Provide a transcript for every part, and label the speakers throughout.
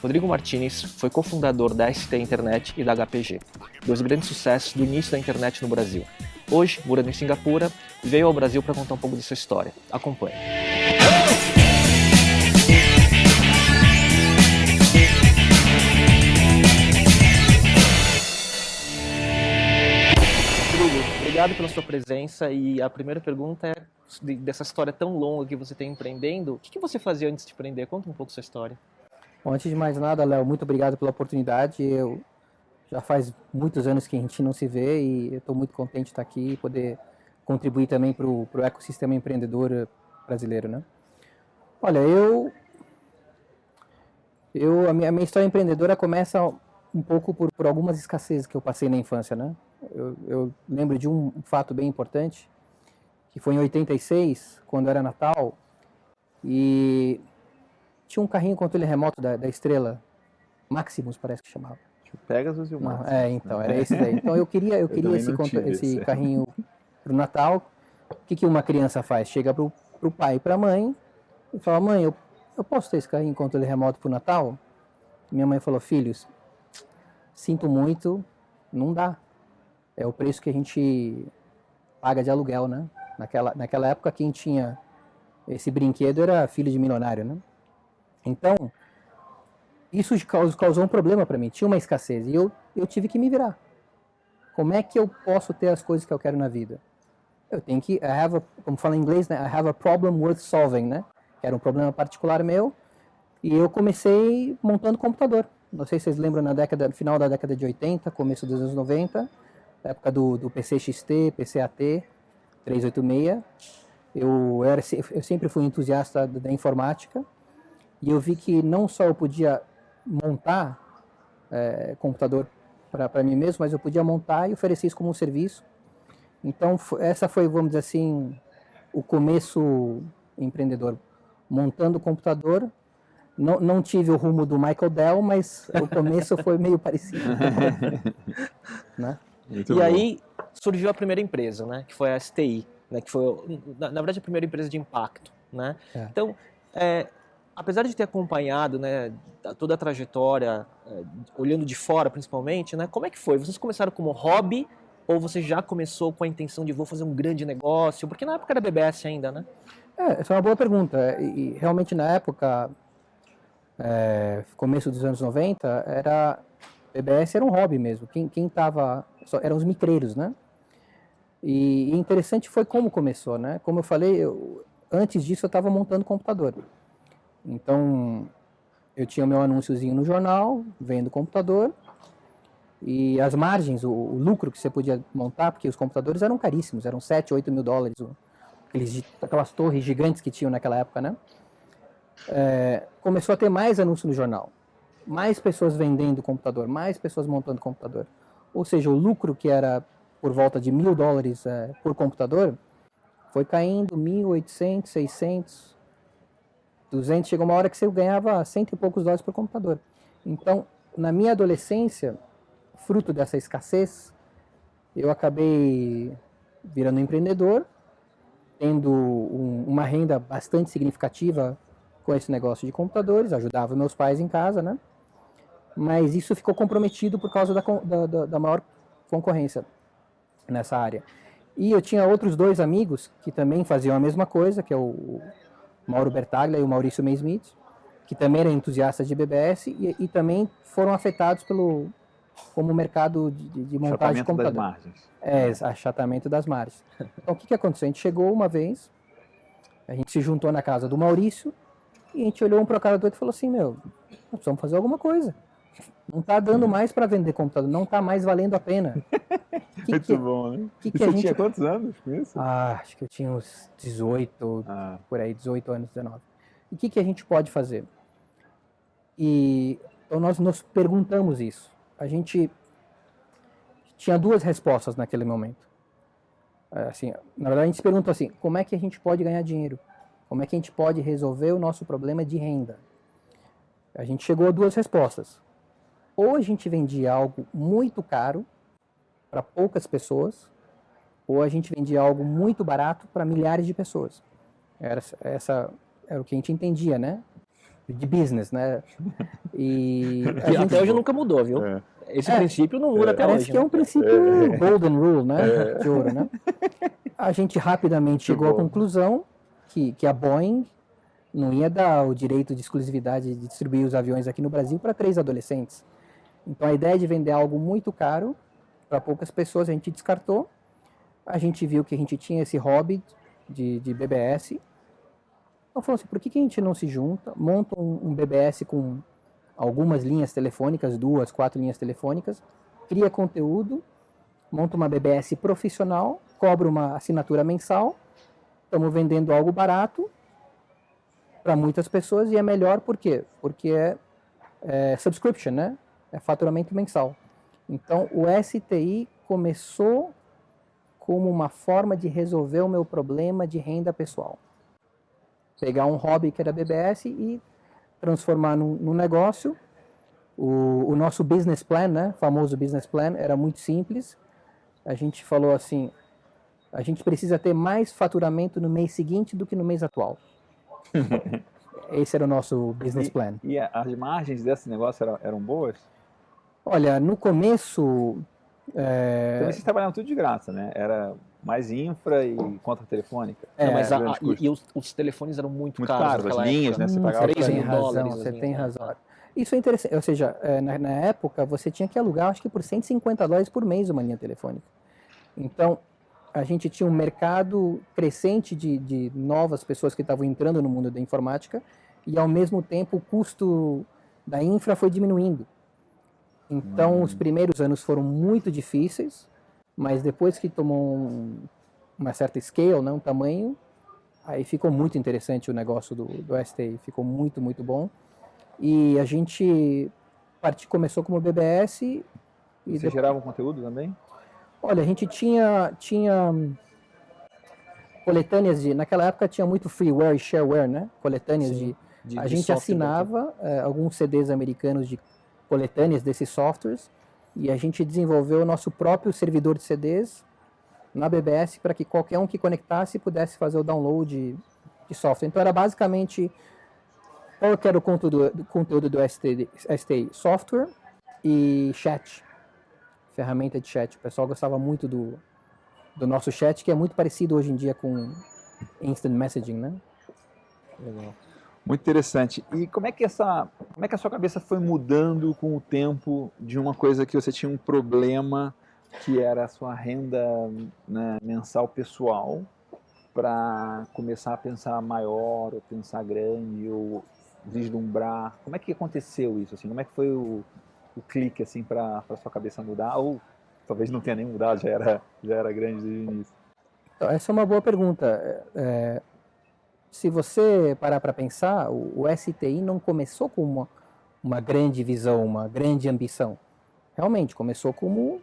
Speaker 1: Rodrigo Martinez foi cofundador da ST Internet e da HPG, dois grandes sucessos do início da internet no Brasil. Hoje, morando em Singapura, veio ao Brasil para contar um pouco de sua história. Acompanhe. Obrigado pela sua presença e a primeira pergunta é dessa história tão longa que você tem empreendendo, o que você fazia antes de empreender? Conta um pouco sua história.
Speaker 2: Antes de mais nada, Léo, muito obrigado pela oportunidade. Eu já faz muitos anos que a gente não se vê e estou muito contente de estar aqui e poder contribuir também para o ecossistema empreendedor brasileiro, né? Olha, eu, eu a, minha, a minha história empreendedora começa um pouco por, por algumas escassezes que eu passei na infância, né? Eu, eu lembro de um fato bem importante, que foi em 86, quando era Natal, e tinha um carrinho controle remoto da, da Estrela, Maximus parece que chamava.
Speaker 3: O Pegasus e o
Speaker 2: Maximus. É, então, era esse daí. Então eu queria, eu queria esse, esse carrinho pro Natal. O que, que uma criança faz? Chega pro, pro pai e pra mãe e fala, mãe, eu, eu posso ter esse carrinho controle remoto pro Natal? Minha mãe falou, filhos, sinto muito, não dá. É o preço que a gente paga de aluguel, né? Naquela, naquela época quem tinha esse brinquedo era filho de milionário, né? Então, isso causou um problema para mim. Tinha uma escassez e eu, eu tive que me virar. Como é que eu posso ter as coisas que eu quero na vida? Eu tenho que, I have a, como fala em inglês, né? I have a problem worth solving, né? Era um problema particular meu. E eu comecei montando computador. Não sei se vocês lembram na década, no final da década de 80, começo dos anos 90, época do, do PC XT, PCAT, 386. Eu, era, eu sempre fui entusiasta da informática e eu vi que não só eu podia montar é, computador para mim mesmo, mas eu podia montar e oferecer isso como um serviço. Então, essa foi, vamos dizer assim, o começo empreendedor. Montando o computador, não, não tive o rumo do Michael Dell, mas o começo foi meio parecido.
Speaker 1: né? e bom. aí surgiu a primeira empresa, né, que foi a STI, né, que foi, na, na verdade, a primeira empresa de impacto. Né? É. Então, é, apesar de ter acompanhado né, toda a trajetória, é, olhando de fora principalmente, né, como é que foi? Vocês começaram como hobby ou você já começou com a intenção de vou fazer um grande negócio? Porque na época era BBS ainda, né?
Speaker 2: É, essa é uma boa pergunta. E, realmente na época, é, começo dos anos 90, era BBS era um hobby mesmo. Quem, quem eram os micreiros, né? E, e interessante foi como começou, né? Como eu falei, eu, antes disso eu estava montando computador. Então, eu tinha meu anúnciozinho no jornal, vendo computador, e as margens, o, o, lucro que você podia montar, porque os computadores eram caríssimos, eram 7, 8 mil dólares, aqueles, aquelas torres gigantes que tinham naquela época, né? É, começou a ter mais anúncio no jornal, mais pessoas vendendo computador, mais pessoas montando computador. Ou seja, o lucro que era por volta de mil dólares é, por computador foi caindo 1.800, 600, 200, chegou uma hora que você ganhava cento e poucos dólares por computador. Então, na minha adolescência, fruto dessa escassez, eu acabei virando empreendedor, tendo um, uma renda bastante significativa com esse negócio de computadores, ajudava meus pais em casa, né? Mas isso ficou comprometido por causa da, da, da maior concorrência nessa área. E eu tinha outros dois amigos que também faziam a mesma coisa, que é o Mauro Bertaglia e o Maurício Maysmith, que também eram entusiastas de BBS e, e também foram afetados pelo como mercado de, de montagem de computador.
Speaker 3: Das margens.
Speaker 2: É, achatamento das margens. Então o que, que aconteceu? A gente chegou uma vez, a gente se juntou na casa do Maurício e a gente olhou um para o cara do outro e falou assim, meu, nós precisamos fazer alguma coisa. Não está dando mais para vender computador, não está mais valendo a pena.
Speaker 3: Que Muito que, bom, né?
Speaker 2: Que que você
Speaker 3: gente... tinha quantos anos com isso?
Speaker 2: Ah, acho que eu tinha uns 18, ah. por aí, 18 anos, 19. E o que, que a gente pode fazer? E então nós nos perguntamos isso. A gente tinha duas respostas naquele momento. É, assim, na verdade, a gente se perguntou assim: como é que a gente pode ganhar dinheiro? Como é que a gente pode resolver o nosso problema de renda? A gente chegou a duas respostas. Ou a gente vendia algo muito caro para poucas pessoas, ou a gente vendia algo muito barato para milhares de pessoas. Era, essa era o que a gente entendia, né? de business, né?
Speaker 1: E, e gente... até hoje nunca mudou, viu? É. Esse é, princípio não muda é, até
Speaker 2: parece
Speaker 1: hoje.
Speaker 2: Parece que é um né? princípio é. golden rule, né? É. De ouro, né? A gente rapidamente chegou à conclusão que, que a Boeing não ia dar o direito de exclusividade de distribuir os aviões aqui no Brasil para três adolescentes. Então a ideia de vender algo muito caro para poucas pessoas a gente descartou. A gente viu que a gente tinha esse hobby de, de BBS. Então falou assim, por que, que a gente não se junta, monta um, um BBS com algumas linhas telefônicas, duas, quatro linhas telefônicas, cria conteúdo, monta uma BBS profissional, cobra uma assinatura mensal, estamos vendendo algo barato para muitas pessoas e é melhor por quê? Porque é, é subscription, né? É faturamento mensal. Então o STI começou como uma forma de resolver o meu problema de renda pessoal. Pegar um hobby que era BBS e transformar num, num negócio. O, o, nosso business plan, né, famoso business plan, era muito simples. A gente falou assim: a gente precisa ter mais faturamento no mês seguinte do que no mês atual. Esse era o nosso business plan.
Speaker 3: E, e as margens desse negócio eram, eram boas?
Speaker 2: Olha, no começo.
Speaker 3: É... Então vocês trabalhavam tudo de graça, né? Era mais infra e conta telefônica.
Speaker 1: É, Não, mas a, a, e, e os, os, telefones eram muito, muito caros.
Speaker 3: caros as linhas, época. né? Você pagava
Speaker 2: 3 mil dólares. Você tem razão. Isso é interessante. Ou seja, é, na, na, época você tinha que alugar, acho que por 150 dólares por mês uma linha telefônica. Então, a gente tinha um mercado crescente de, de novas pessoas que estavam entrando no mundo da informática e, ao mesmo tempo, o custo da infra foi diminuindo. Então, hum. os primeiros anos foram muito difíceis, mas depois que tomou um, uma certa scale, né, um tamanho, aí ficou muito interessante o negócio do, do STI, ficou muito, muito bom. E a gente part... começou como BBS. E
Speaker 3: Você depois... gerava conteúdo também?
Speaker 2: Olha, a gente tinha, tinha coletâneas de. Naquela época tinha muito freeware e shareware, né? Coletâneas Sim, de, de, A de gente assinava é, alguns CDs americanos de coletâneas desses softwares e a gente desenvolveu o nosso próprio servidor de CDs na BBS para que qualquer um que conectasse pudesse fazer o download de, software. Então era basicamente qual era o conteúdo, conteúdo do STI, STI? Software e chat, ferramenta de chat. O pessoal gostava muito do, do nosso chat, que é muito parecido hoje em dia com instant messaging, né?
Speaker 3: Legal. Muito interessante. E como é que essa, como é que a sua cabeça foi mudando com o tempo de uma coisa que você tinha um problema que era a sua renda né, mensal pessoal para começar a pensar maior, ou pensar grande, ou vislumbrar? Como é que aconteceu isso? Assim, como é que foi o, o clique assim para sua cabeça mudar? Ou talvez não tenha nem mudado, já era, já era grande desde o início?
Speaker 2: Então, essa é uma boa pergunta. É, se você parar para pensar, o, o, STI não começou com uma, uma grande visão, uma grande ambição. Realmente, começou como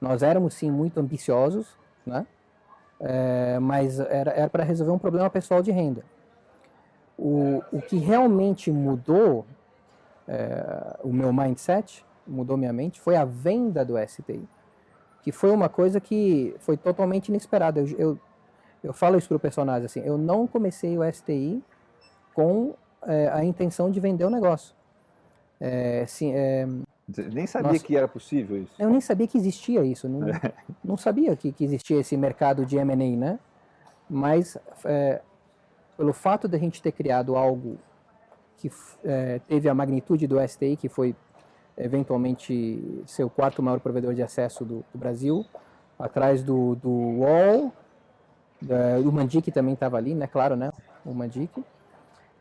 Speaker 2: nós éramos sim muito ambiciosos, né? É, mas era para resolver um problema pessoal de renda. O, o que realmente mudou é, o meu mindset, mudou minha mente, foi a venda do STI, que foi uma coisa que foi totalmente inesperada. Eu, eu, eu falo isso para o personagem assim, eu não comecei o STI com é, a intenção de vender o negócio. É, assim, é,
Speaker 3: nem sabia Nossa, que era possível isso.
Speaker 2: Eu nem sabia que existia isso. Não, não sabia que, que, existia esse mercado de M&A, né? Mas é, pelo fato de a gente ter criado algo que é, teve a magnitude do STI, que foi eventualmente ser o quarto maior provedor de acesso do, do Brasil, atrás do, do UOL, da, o Mandic também estava ali, né? Claro, né? O Mandic.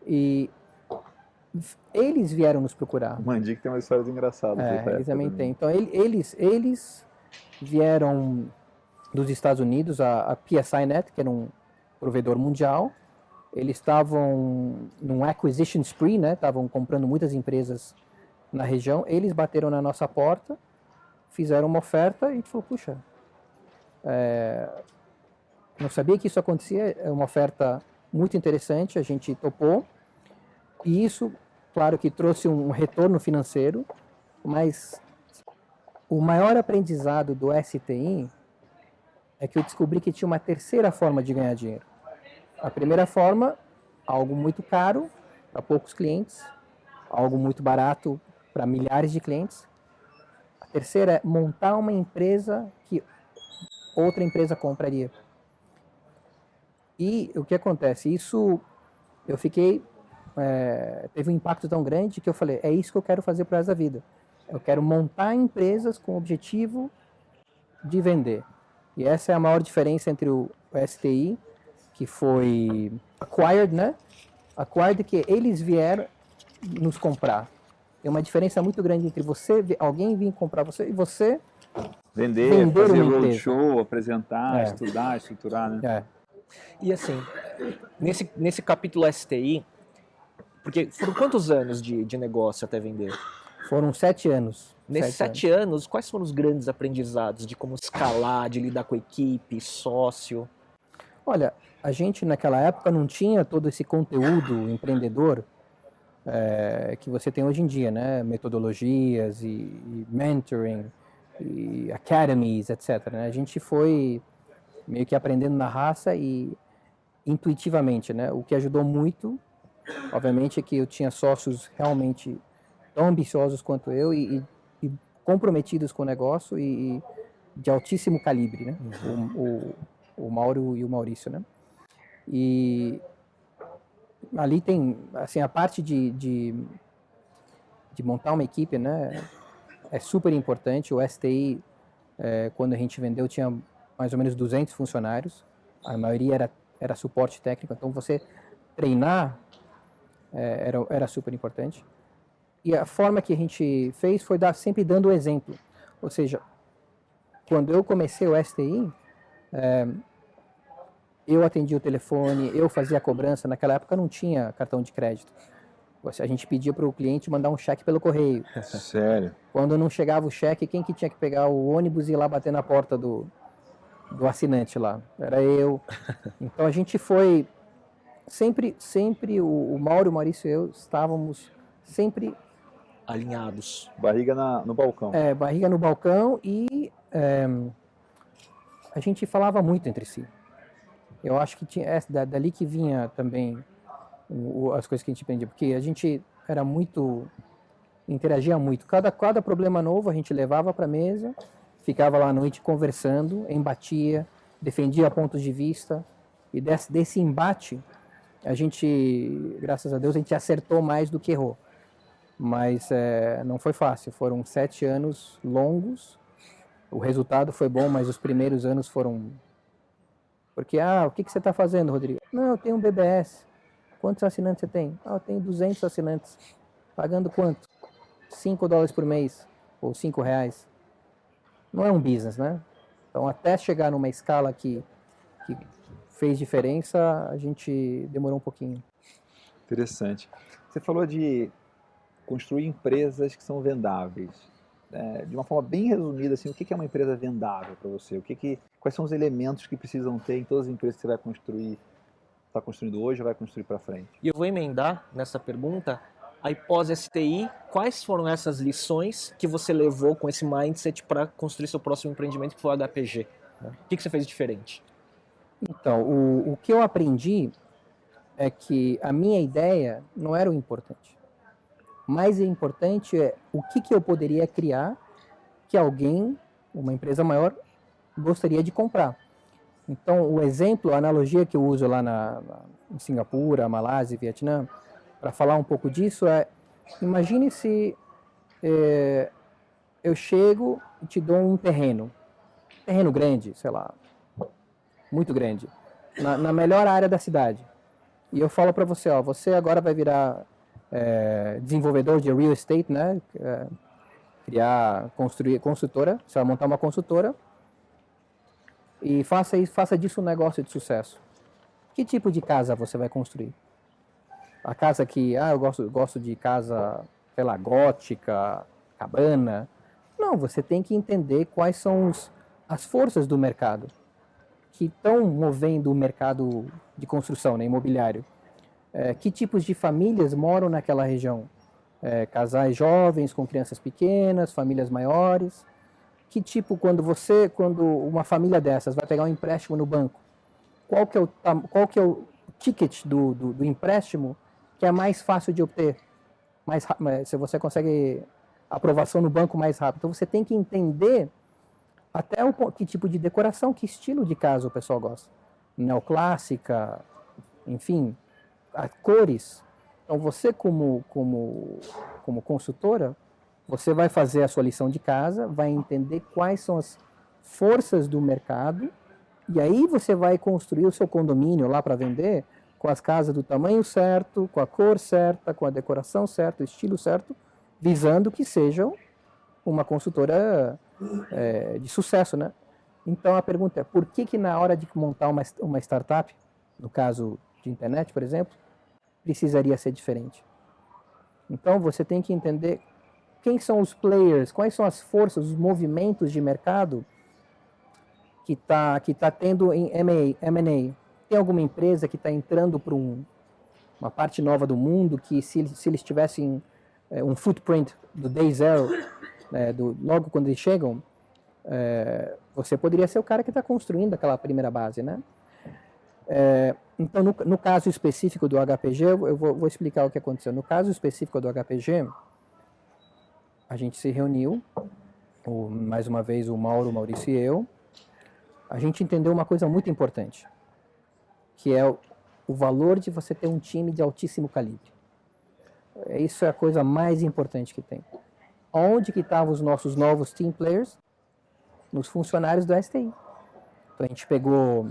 Speaker 2: E eles vieram nos procurar.
Speaker 3: O Mandic tem uma história engraçada.
Speaker 2: É, eles também têm. Então, eles, eles vieram dos Estados Unidos, a, a PSINet, que era um provedor mundial. Eles estavam num acquisition spree, né? Estavam comprando muitas empresas na região. Eles bateram na nossa porta, fizeram uma oferta e a gente falou, puxa, é, não sabia que isso acontecia, é uma oferta muito interessante, a gente topou. E isso, claro que trouxe um retorno financeiro, mas o maior aprendizado do STI é que eu descobri que tinha uma terceira forma de ganhar dinheiro. A primeira forma, algo muito caro, para poucos clientes, algo muito barato para milhares de clientes. A terceira é montar uma empresa que outra empresa compraria. E o que acontece? Isso eu fiquei. É, teve um impacto tão grande que eu falei: é isso que eu quero fazer para essa vida. Eu quero montar empresas com o objetivo de vender. E essa é a maior diferença entre o STI, que foi acquired, né? Acquired que eles vieram nos comprar. Tem uma diferença muito grande entre você, alguém vir comprar você e você
Speaker 3: vender, vender fazer roadshow, apresentar, é. estudar, estruturar, né? É.
Speaker 1: E assim, nesse, nesse capítulo STI, porque foram quantos anos de, de negócio até vender?
Speaker 2: Foram sete anos.
Speaker 1: Nesses sete, sete anos. anos, quais foram os grandes aprendizados de como escalar, de lidar com equipe, sócio?
Speaker 2: Olha, a gente naquela época não tinha todo esse conteúdo empreendedor é, que você tem hoje em dia, né? Metodologias e, e mentoring e academies, etc. Né? A gente foi meio que aprendendo na raça e intuitivamente, né? O que ajudou muito, obviamente, é que eu tinha sócios realmente tão ambiciosos quanto eu e, e, comprometidos com o negócio e, e, de altíssimo calibre, né? Uhum. O, o, o Mauro e o Maurício, né? E ali tem, assim, a parte de, de, de montar uma equipe, né? É super importante. O STI, é, quando a gente vendeu, tinha mais ou menos 200 funcionários. A maioria era, era suporte técnico. Então, você treinar é, era, era super importante. E a forma que a gente fez foi dar, sempre dando o exemplo. Ou seja, quando eu comecei o STI, é, eu atendia o telefone, eu fazia a cobrança. Naquela época não tinha cartão de crédito. A gente pedia para o cliente mandar um cheque pelo correio.
Speaker 3: Sério?
Speaker 2: Quando não chegava o cheque, quem que tinha que pegar o ônibus e ir lá bater na porta do, do assinante lá? Era eu. Então a gente foi sempre, sempre o, o Mauro, o Maurício e eu estávamos sempre
Speaker 1: alinhados.
Speaker 3: Barriga na, no balcão.
Speaker 2: É, barriga no balcão e é, a gente falava muito entre si. Eu acho que tinha, é, dali que vinha também o, as coisas que a gente aprendia, porque a gente era muito, interagia muito. Cada, cada problema novo a gente levava para a mesa, ficava lá à noite conversando, embatia, defendia pontos de vista, e desse, desse embate, a gente, graças a Deus, a gente acertou mais do que errou. Mas é, não foi fácil, foram sete anos longos, o resultado foi bom, mas os primeiros anos foram porque, ah, o que, que você está fazendo, Rodrigo? Não, eu tenho um BBS. Quantos assinantes você tem? Ah, eu tenho 200 assinantes. Pagando quanto? 5 dólares por mês. Ou 5 reais. Não é um business, né? Então, até chegar numa escala que, que fez diferença, a gente demorou um pouquinho.
Speaker 3: Interessante. Você falou de construir empresas que são vendáveis é, de uma forma bem resumida, assim, o que é uma empresa vendável para você? O que que, quais são os elementos que precisam ter em todas as empresas que você vai construir, está construindo hoje ou vai construir para frente?
Speaker 1: E eu vou emendar nessa pergunta, aí pós-STI, quais foram essas lições que você levou com esse mindset para construir seu próximo empreendimento, que foi o HPG? Né? O que, que você fez diferente?
Speaker 2: Então, o, o que eu aprendi é que a minha ideia não era o importante mais importante é o que, que eu poderia criar que alguém, uma empresa maior, gostaria de comprar. Então, o exemplo, a analogia que eu uso lá na, na em Singapura, Malásia, Vietnã, para falar um pouco disso é: imagine se é, eu chego e te dou um terreno, terreno grande, sei lá, muito grande, na, na melhor área da cidade. E eu falo para você, ó, você agora vai virar é, desenvolvedor de real estate, né? É, criar, construir consultora, você vai montar uma consultora e faça, faça disso um negócio de sucesso. Que tipo de casa você vai construir? A casa que, ah, eu gosto, gosto de casa, sei gótica, cabana. Não, você tem que entender quais são os, as forças do mercado que estão movendo o mercado de construção, né, imobiliário é, que tipos de famílias moram naquela região. É, casais jovens com crianças pequenas, famílias maiores. Que tipo, quando você, quando uma família dessas vai pegar um empréstimo no banco, qual que é o, qual que é o ticket do, do, do empréstimo que é mais fácil de obter, mais se você consegue aprovação no banco mais rápido. Então você tem que entender até o, que tipo de decoração, que estilo de casa o pessoal gosta. Neoclássica, enfim, cores. Então você como, como, como consultora, você vai fazer a sua lição de casa, vai entender quais são as forças do mercado e aí você vai construir o seu condomínio lá para vender com as casas do tamanho certo, com a cor certa, com a decoração certa, o estilo certo, visando que sejam uma consultora é, de sucesso, né? Então a pergunta é, por que que na hora de montar uma, uma startup, no caso de internet, por exemplo, precisaria ser diferente? Então você tem que entender quem são os players, quais são as forças, os movimentos de mercado que está que tá tendo em M&A. Tem alguma empresa que está entrando para um, uma parte nova do mundo que se, se eles tivessem é, um footprint do day zero, é, do, logo quando eles chegam, é, você poderia ser o cara que está construindo aquela primeira base, né? É, então, no, no, caso específico do HPG, eu vou, vou, explicar o que aconteceu. No caso específico do HPG, a gente se reuniu, o, mais uma vez o Mauro, o Maurício e eu, a gente entendeu uma coisa muito importante, que é o, o valor de você ter um time de altíssimo calibre. Isso é a coisa mais importante que tem. Onde que estavam os nossos novos team players? Nos funcionários do STI. Então a gente pegou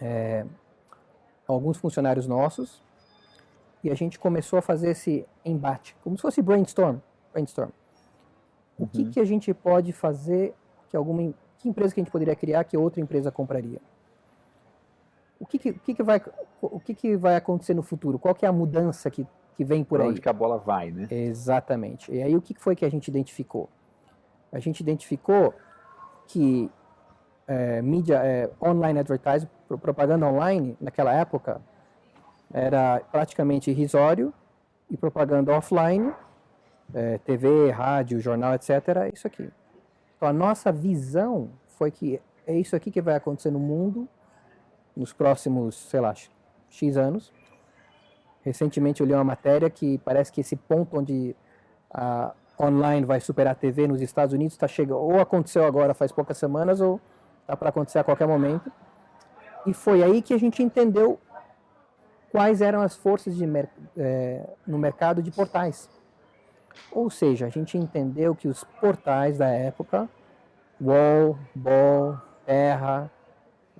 Speaker 2: é, alguns funcionários nossos e a gente começou a fazer esse embate, como se fosse brainstorm. brainstorm. O uhum. que, que a gente pode fazer que alguma que empresa que a gente poderia criar que outra empresa compraria? O que, que, que, que vai, o que, que vai acontecer no futuro? Qual que é a mudança que, que vem por, por aí?
Speaker 3: onde que a bola vai, né?
Speaker 2: Exatamente. E aí o que foi que a gente identificou? A gente identificou que é, mídia, é, online advertising, propaganda online, naquela época, era praticamente irrisório, e propaganda offline, é, TV, rádio, jornal, etc., é isso aqui. Então a nossa visão foi que é isso aqui que vai acontecer no mundo nos próximos, sei lá, X anos. Recentemente eu li uma matéria que parece que esse ponto onde a online vai superar a TV nos Estados Unidos está chegando, ou aconteceu agora faz poucas semanas, ou está para acontecer a qualquer momento. E foi aí que a gente entendeu quais eram as forças de, é, no mercado de portais. Ou seja, a gente entendeu que os portais da época, Wall, Ball, Terra,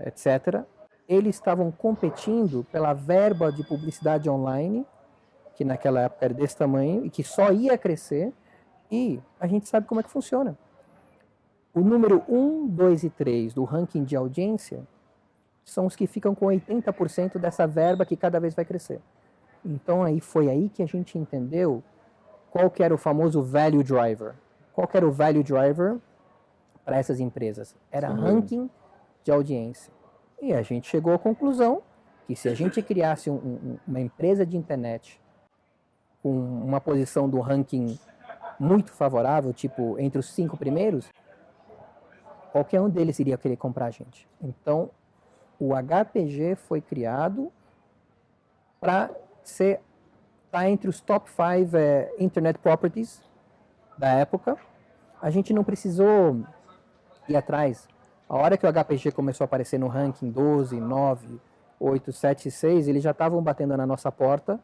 Speaker 2: etc., eles estavam competindo pela verba de publicidade online, que naquela época era desse tamanho e que só ia crescer, e a gente sabe como é que funciona. O número 1, 2 e 3 do ranking de audiência são os que ficam com 80% dessa verba que cada vez vai crescer. Então aí foi aí que a gente entendeu qual que era o famoso value driver. Qual que era o value driver para essas empresas? Era Sim. ranking de audiência. E a gente chegou à conclusão que se a gente criasse um, um, uma empresa de internet com uma posição do ranking muito favorável, tipo entre os cinco primeiros, qualquer um deles iria querer comprar a gente. Então, o HPG foi criado para ser está entre os top 5 é, internet properties da época. A gente não precisou ir atrás. A hora que o HPG começou a aparecer no ranking 12, 9, 8, 7, 6, eles já estavam batendo na nossa porta.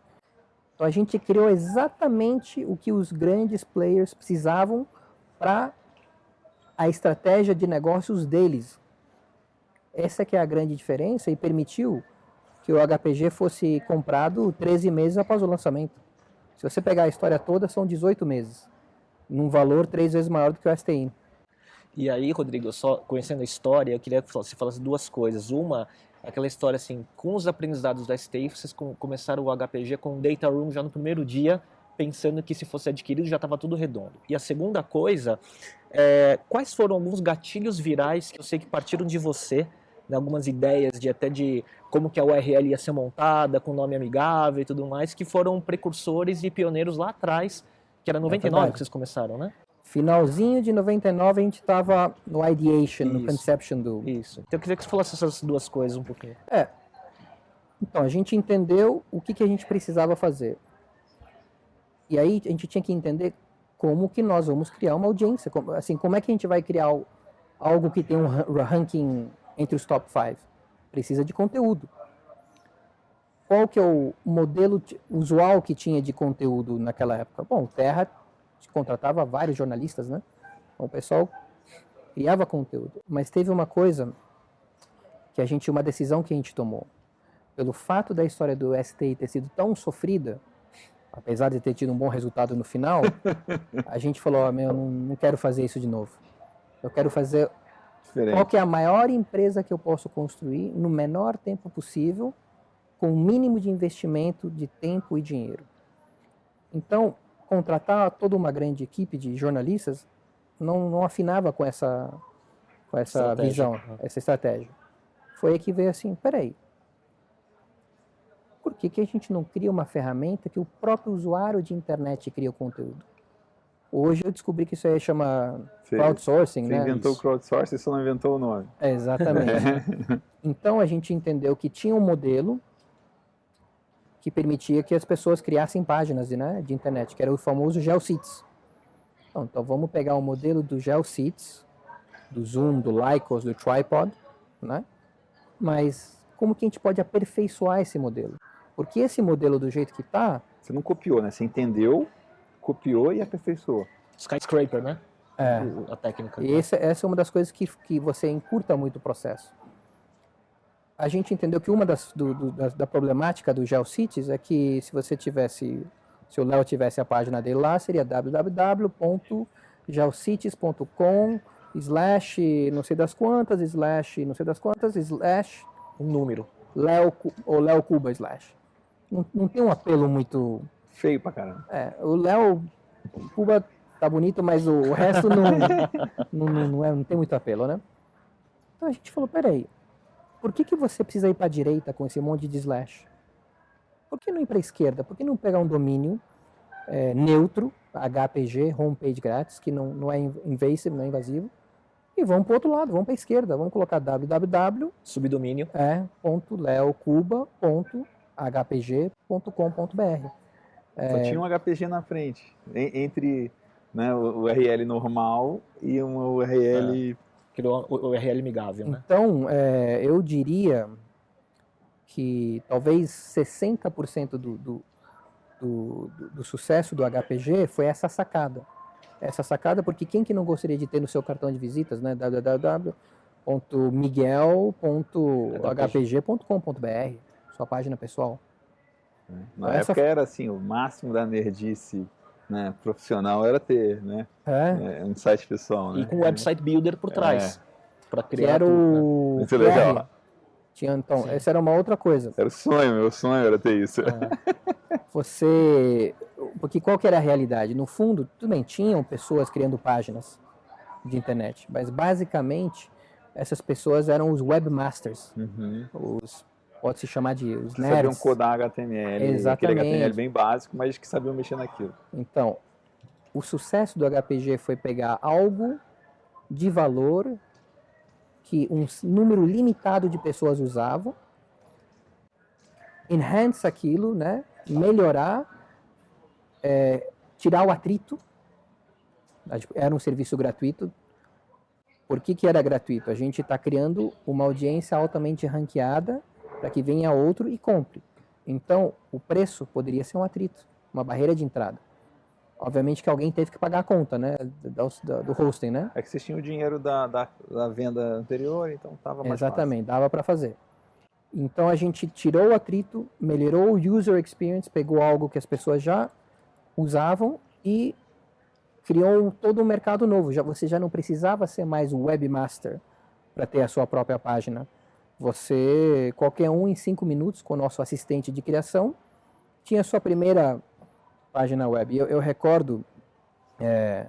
Speaker 2: Então a gente criou exatamente o que os grandes players precisavam para a estratégia de negócios deles. Essa que é a grande diferença e permitiu que o HPG fosse comprado 13 meses após o lançamento. Se você pegar a história toda, são 18 meses, num valor três vezes maior do que o STI.
Speaker 1: E aí, Rodrigo, só conhecendo a história, eu queria que você falasse duas coisas. Uma, aquela história assim, com os aprendizados da STI, vocês começaram o HPG com o Data Room já no primeiro dia, pensando que se fosse adquirido já estava tudo redondo. E a segunda coisa, é, quais foram alguns gatilhos virais que eu sei que partiram de você né, algumas ideias de até de como que a URL ia ser montada, com nome amigável e tudo mais, que foram precursores e pioneiros lá atrás, que era 99 é que vocês começaram, né?
Speaker 2: Finalzinho de 99 a gente estava no ideation, Isso. no conception do...
Speaker 1: Isso. Então eu queria que você falasse essas duas coisas um pouquinho.
Speaker 2: É. Então, a gente entendeu o que, que a gente precisava fazer. E aí a gente tinha que entender como que nós vamos criar uma audiência, como, assim, como é que a gente vai criar algo que tem um ranking entre os top 5? Precisa de conteúdo. Qual que é o modelo usual que tinha de conteúdo naquela época? Bom, Terra contratava vários jornalistas, né? Então, o pessoal criava conteúdo. Mas teve uma coisa que a gente, uma decisão que a gente tomou. Pelo fato da história do STI ter sido tão sofrida, apesar de ter tido um bom resultado no final, a gente falou, oh, meu, não, não quero fazer isso de novo. Eu quero fazer Diferente. qual que é a maior empresa que eu posso construir no menor tempo possível, com o mínimo de investimento de tempo e dinheiro. Então, contratar toda uma grande equipe de jornalistas não, não afinava com essa, com essa visão, né? essa estratégia. Foi aí que veio assim, peraí, por que, que a gente não cria uma ferramenta que o próprio usuário de internet cria o conteúdo? Hoje eu descobri que isso aí chama Sim. crowdsourcing,
Speaker 3: Você
Speaker 2: né?
Speaker 3: inventou o crowdsourcing, você não inventou o nome.
Speaker 2: É, exatamente. então a gente entendeu que tinha um modelo que permitia que as pessoas criassem páginas né, de internet, que era o famoso GeoCities. Então, então vamos pegar o modelo do GeoCities, do Zoom, do Lycos, do Tripod, né? Mas como que a gente pode aperfeiçoar esse modelo? Porque esse modelo do jeito que está...
Speaker 3: Você não copiou, né? Você entendeu, copiou e aperfeiçoou.
Speaker 1: Skyscraper, né?
Speaker 2: É. A técnica. E essa, essa é uma das coisas que, que você encurta muito o processo. A gente entendeu que uma das, do, do, da, da, problemática do GeoCities é que se você tivesse, se o Léo tivesse a página dele lá, seria www.geocities.com slash não sei das quantas, slash não sei das quantas, slash
Speaker 1: um número.
Speaker 2: Léo, ou Léo Cuba slash não, não tem um apelo muito.
Speaker 3: Feio pra caramba.
Speaker 2: É, o Léo Cuba tá bonito, mas o, resto não, não, não, não, é, não tem muito apelo, né? Então a gente falou: peraí, por que, que você precisa ir para a direita com esse monte de slash? Por que não ir para a esquerda? Por que não pegar um domínio é, neutro, HPG, homepage grátis, que não, não é invasive, não é invasivo, e vamos para o outro lado, vamos para a esquerda, vamos colocar www
Speaker 1: subdomínio
Speaker 2: é, ponto leocuba ponto hpg.com.br.
Speaker 3: É... Só tinha um HPG na frente, entre né, o URL normal e um URL... É.
Speaker 1: O URL amigável,
Speaker 2: né? Então, é, eu diria que talvez 60% do, do, do, do, sucesso do HPG foi essa sacada. Essa sacada, porque quem que não gostaria de ter no seu cartão de visitas, né? www.miguel.hpg.com.br sua página pessoal.
Speaker 3: É. Na Essa... época era assim, o máximo da nerdice né, profissional era ter né, é. É, um site pessoal. Né?
Speaker 1: E com o website builder por trás. É.
Speaker 2: Para criar. Que era tudo, o. Né? Muito legal. Tinha, então, Sim. essa era uma outra coisa.
Speaker 3: Era o sonho, meu sonho era ter isso.
Speaker 2: É. Você. Porque qual que era a realidade? No fundo, tudo bem, tinham pessoas criando páginas de internet, mas basicamente essas pessoas eram os webmasters, uhum. os pode se chamar de os nerds.
Speaker 3: Sabiam codar HTML, Exatamente. aquele HTML bem básico, mas que sabiam mexer naquilo.
Speaker 2: Então, o sucesso do HPG foi pegar algo de valor que um número limitado de pessoas usavam, enhance aquilo, né? melhorar, é, tirar o atrito. Era um serviço gratuito. Por que, que era gratuito? A gente está criando uma audiência altamente ranqueada para que venha outro e compre. Então, o preço poderia ser um atrito, uma barreira de entrada. Obviamente que alguém teve que pagar a conta, né, do, do hosting, né?
Speaker 3: É que vocês tinham o dinheiro da, da, da venda anterior, então estava mais
Speaker 2: Exatamente,
Speaker 3: fácil.
Speaker 2: dava para fazer. Então a gente tirou o atrito, melhorou o user experience, pegou algo que as pessoas já usavam e criou todo um mercado novo. Já, você já não precisava ser mais um webmaster para ter a sua própria página. Você, qualquer um, em cinco minutos, com o nosso assistente de criação, tinha sua primeira página web. Eu, eu recordo, é,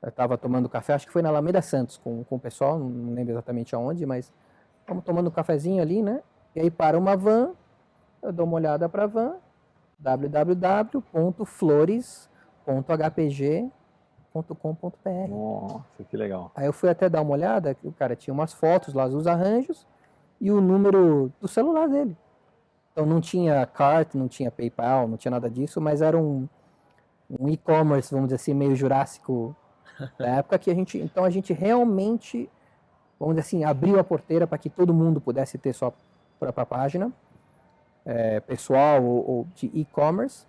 Speaker 2: eu estava tomando café, acho que foi na Alameda Santos com, com o pessoal, não lembro exatamente aonde, mas estamos tomando um cafezinho ali, né? E aí para uma van, eu dou uma olhada para a van, www.flores.hpg.com.br.
Speaker 3: Nossa, que legal.
Speaker 2: Aí eu fui até dar uma olhada, o cara tinha umas fotos lá dos arranjos, e o número do celular dele. Então não tinha cart, não tinha PayPal, não tinha nada disso, mas era um um e-commerce, vamos dizer assim, meio jurássico da época que a gente, então a gente realmente, vamos dizer assim, abriu a porteira para que todo mundo pudesse ter sua própria página é, pessoal ou, ou de e-commerce.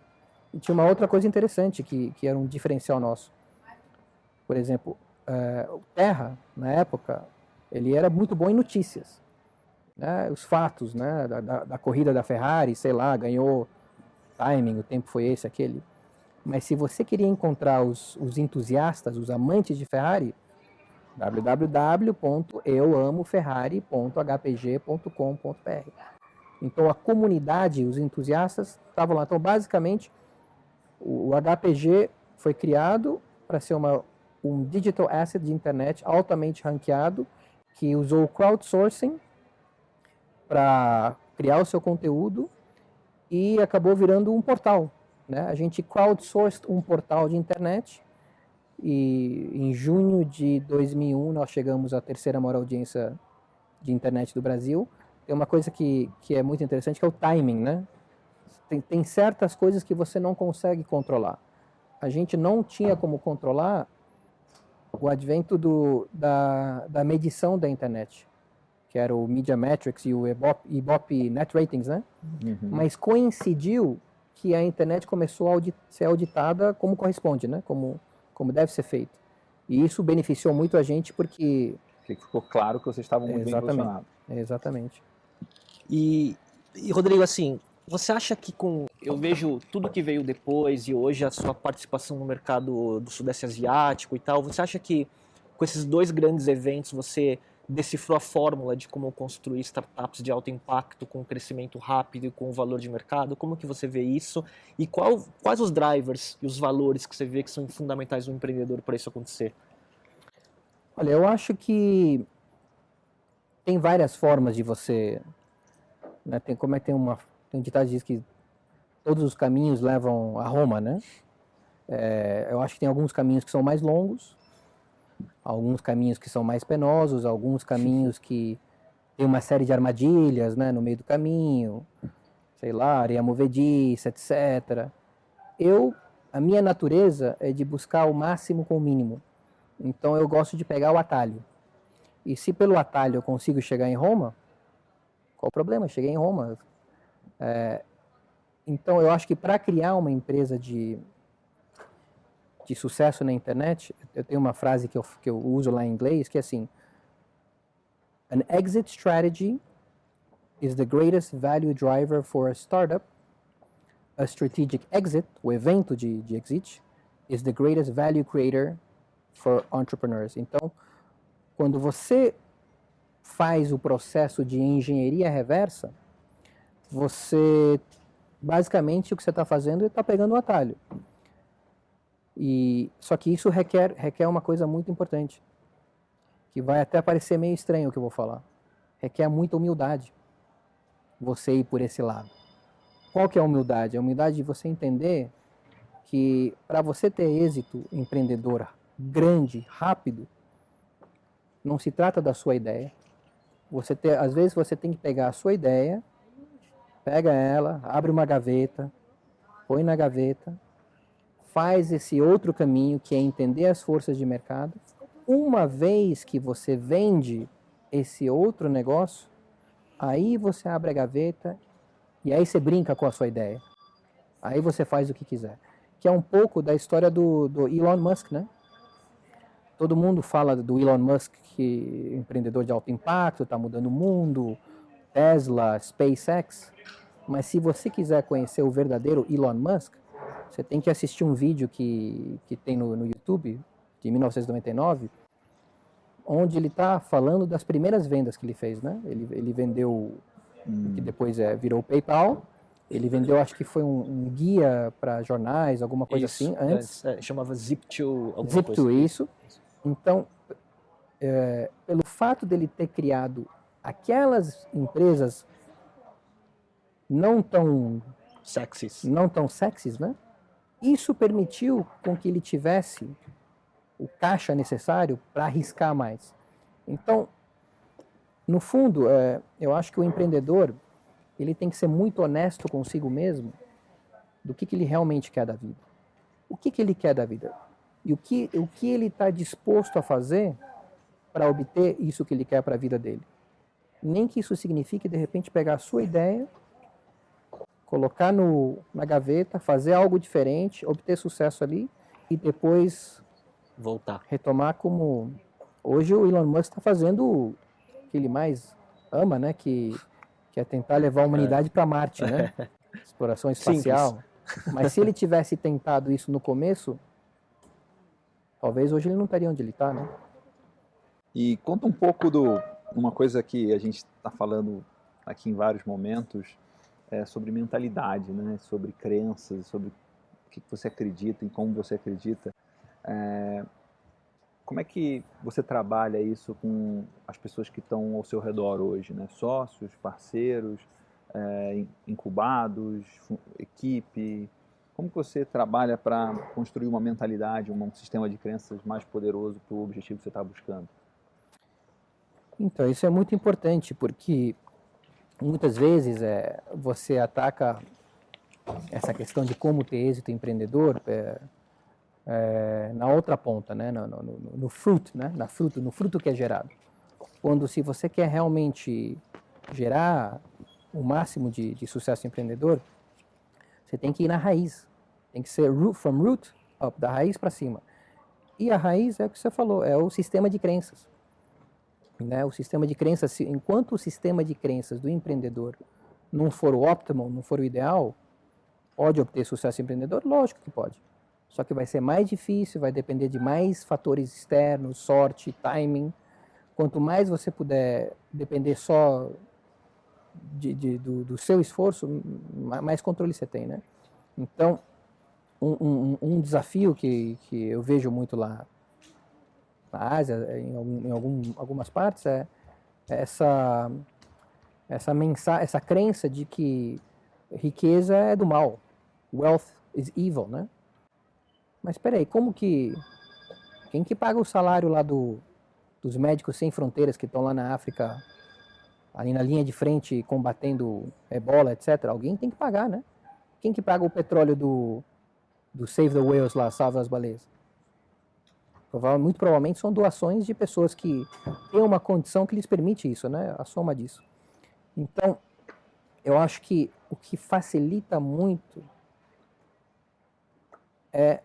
Speaker 2: E tinha uma outra coisa interessante que, que era um diferencial nosso. Por exemplo, é, o Terra, na época, ele era muito bom em notícias. Né? Os fatos né? Da, da, da, corrida da Ferrari, sei lá, ganhou timing, o tempo foi esse, aquele. Mas se você queria encontrar os, os entusiastas, os amantes de Ferrari, www.euamoferrari.hpg.com.br. Então a comunidade, os entusiastas estavam lá. Então basicamente o, HPG foi criado para ser uma, um digital asset de internet altamente ranqueado que usou crowdsourcing para criar o seu conteúdo e acabou virando um portal. Né? A gente crowdsourced um portal de internet e em junho de 2001 nós chegamos à terceira maior audiência de internet do Brasil. Tem uma coisa que, que é muito interessante que é o timing, né? Tem, tem certas coisas que você não consegue controlar. A gente não tinha como controlar o advento do, da, da medição da internet, que era o Media Metrics e o Ibope, Ibope Net Ratings, né? Uhum. Mas coincidiu que a internet começou a audit, ser auditada como corresponde, né? Como, como deve ser feito. E isso beneficiou muito a gente porque...
Speaker 3: Ficou claro que vocês estavam muito
Speaker 2: exatamente,
Speaker 3: bem posicionados.
Speaker 2: Exatamente.
Speaker 1: E, e, Rodrigo, assim, você acha que com... Eu vejo tudo que veio depois e hoje a sua participação no mercado do Sudeste Asiático e tal, você acha que com esses dois grandes eventos você decifrou a fórmula de como construir startups de alto impacto com crescimento rápido e com valor de mercado? Como que você vê isso? E qual, quais os drivers e os valores que você vê que são fundamentais no empreendedor para isso acontecer?
Speaker 2: Olha, eu acho que tem várias formas de você, né, tem como é tem uma tem um ditado que diz que todos os caminhos levam a Roma, né? É, eu acho que tem alguns caminhos que são mais longos, alguns caminhos que são mais penosos, alguns caminhos que tem uma série de armadilhas, né, no meio do caminho, sei lá, areia movediça, etc. Eu, a minha natureza é de buscar o máximo com o mínimo. Então eu gosto de pegar o atalho. E se pelo atalho eu consigo chegar em Roma, qual o problema? Cheguei em Roma. É, então eu acho que para criar uma empresa de de sucesso na internet, eu tenho uma frase que eu, que eu uso lá em inglês, que é assim: An exit strategy is the greatest value driver for a startup. A strategic exit, o evento de, de exit, is the greatest value creator for entrepreneurs. Então, quando você faz o processo de engenharia reversa, você basicamente o que você está fazendo é está pegando o atalho. E só que isso requer requer uma coisa muito importante, que vai até parecer meio estranho o que eu vou falar. Requer muita humildade. Você ir por esse lado. Qual que é a humildade? A humildade de você entender que para você ter êxito empreendedor grande, rápido, não se trata da sua ideia. Você ter, às vezes você tem que pegar a sua ideia, pega ela, abre uma gaveta, põe na gaveta, faz esse outro caminho que é entender as forças de mercado. Uma vez que você vende esse outro negócio, aí você abre a gaveta e aí você brinca com a sua ideia. Aí você faz o que quiser. Que é um pouco da história do, do Elon Musk, né? Todo mundo fala do Elon Musk, que é empreendedor de alto impacto, está mudando o mundo, Tesla, SpaceX. Mas se você quiser conhecer o verdadeiro Elon Musk, você tem que assistir um vídeo que, que tem no, no YouTube, de 1999, onde ele está falando das primeiras vendas que ele fez, né? Ele, ele vendeu, hum. que depois é, virou o PayPal, ele vendeu, acho que foi um, um guia para jornais, alguma coisa isso, assim, antes.
Speaker 1: É, é, chamava Zip2, alguma
Speaker 2: Zip2, coisa. isso. Então, é, pelo fato dele ter criado aquelas empresas não tão
Speaker 1: sexys,
Speaker 2: não tão sexys, né? Isso permitiu com que ele tivesse o caixa necessário para arriscar mais. Então, no fundo, é, eu acho que o empreendedor ele tem que ser muito honesto consigo mesmo do que, que ele realmente quer da vida. o que, que ele quer da vida e o que, o que ele está disposto a fazer para obter isso que ele quer para a vida dele. Nem que isso signifique, de repente, pegar a sua ideia, colocar no, na gaveta, fazer algo diferente, obter sucesso ali e depois
Speaker 1: voltar.
Speaker 2: Retomar como hoje o Elon Musk está fazendo o que ele mais ama, né? Que, que é tentar levar a humanidade é. para Marte, né? Exploração espacial. Simples. Mas se ele tivesse tentado isso no começo, talvez hoje ele não estaria onde ele está, né?
Speaker 3: E conta um pouco do uma coisa que a gente está falando aqui em vários momentos é sobre mentalidade, né? Sobre crenças, sobre o que você acredita, em como você acredita. É, como é que você trabalha isso com as pessoas que estão ao seu redor hoje, né? Sócios, parceiros, é, incubados, equipe. Como que você trabalha para construir uma mentalidade, um sistema de crenças mais poderoso para o objetivo que você está buscando?
Speaker 2: Então, isso é muito importante, porque muitas vezes é, você ataca essa questão de como ter êxito empreendedor é, é, na outra ponta, né, no, no, no, fruto, né, na fruto, no fruto que é gerado. Quando se você quer realmente gerar o máximo de, de sucesso empreendedor, você tem que ir na raiz. Tem que ser root from root up, da raiz para cima. E a raiz é o que você falou, é o sistema de crenças. Né? O sistema de crenças, enquanto o sistema de crenças do empreendedor não for o optimal, não for o ideal, pode obter sucesso empreendedor? Lógico que pode. Só que vai ser mais difícil, vai depender de mais fatores externos, sorte, timing. Quanto mais você puder depender só de, de, do, do, seu esforço, mais controle você tem, né? Então, um, um, um, desafio que, que eu vejo muito lá na Ásia, em, algum, em algum, algumas partes, é essa essa mensagem, essa crença de que riqueza é do mal, wealth is evil, né? Mas espera aí, como que quem que paga o salário lá do, dos médicos sem fronteiras que estão lá na África, ali na linha de frente combatendo ebola, etc? Alguém tem que pagar, né? Quem que paga o petróleo do, do Save the Whales lá, Salva as Baleias? Muito provavelmente são doações de pessoas que têm uma condição que lhes permite isso, né? A soma disso. Então, eu acho que o que facilita muito é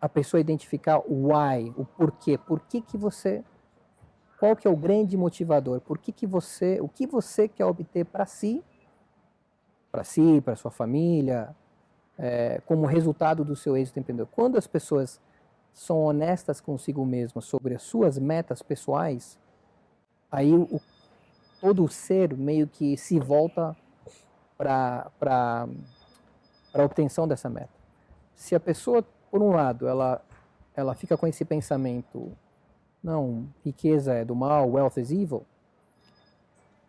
Speaker 2: a pessoa identificar o why, o porquê, por que que você, qual que é o grande motivador, por que que você, o que você quer obter para si, para si, para sua família, é, como resultado do seu êxito empreendedor. Quando as pessoas são honestas consigo mesmas sobre as suas metas pessoais, aí o, todo o ser meio que se volta para a obtenção dessa meta. Se a pessoa por um lado, ela, ela fica com esse pensamento, não, riqueza é do mal, wealth is evil,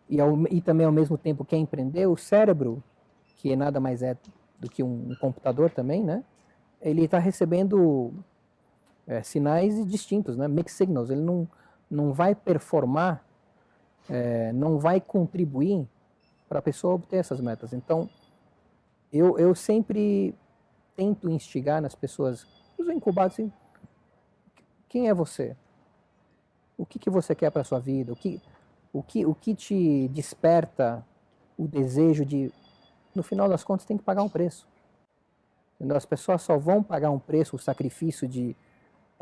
Speaker 2: e, ao, e também ao mesmo tempo quer empreender, o cérebro, que nada mais é do que um, computador também, né? Ele está recebendo é, sinais distintos, né? Mixed signals. Ele não, não vai performar, é, não vai contribuir para a pessoa obter essas metas. Então, eu, eu sempre tento instigar nas pessoas, os incubados, assim, quem é você? O que, que você quer para sua vida? O que, o, que, o que te desperta o desejo de, no final das contas, tem que pagar um preço. As pessoas só vão pagar um preço, o sacrifício de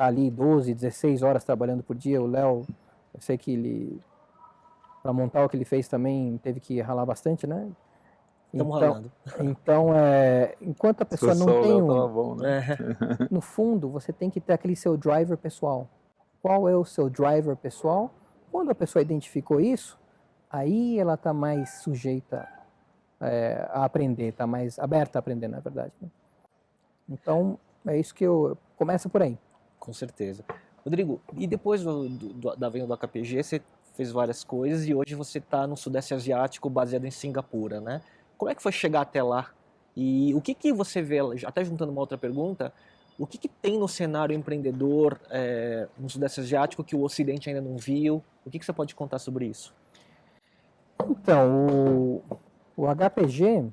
Speaker 2: tá ali 12, 16 horas trabalhando por dia. O Léo, eu sei que ele, para montar o que ele fez também, teve que ralar bastante, né?
Speaker 1: Estamos
Speaker 2: então,
Speaker 1: rolando.
Speaker 2: Então, é, enquanto a pessoa não tem um,
Speaker 3: bom, né? É.
Speaker 2: no fundo, você tem que ter aquele seu driver pessoal. Qual é o seu driver pessoal? Quando a pessoa identificou isso, aí ela está mais sujeita é, a aprender, está mais aberta a aprender, na verdade. Né? Então, é isso que eu começa por aí.
Speaker 1: Com certeza. Rodrigo, e depois do, do, da venda do AKPG, você fez várias coisas e hoje você está no Sudeste Asiático, baseado em Singapura, né? Como é que foi chegar até lá? E o que, que você vê, até juntando uma outra pergunta, o que, que tem no cenário empreendedor é, no Sudeste Asiático que o Ocidente ainda não viu? O que, que você pode contar sobre isso?
Speaker 2: Então, o, o HPG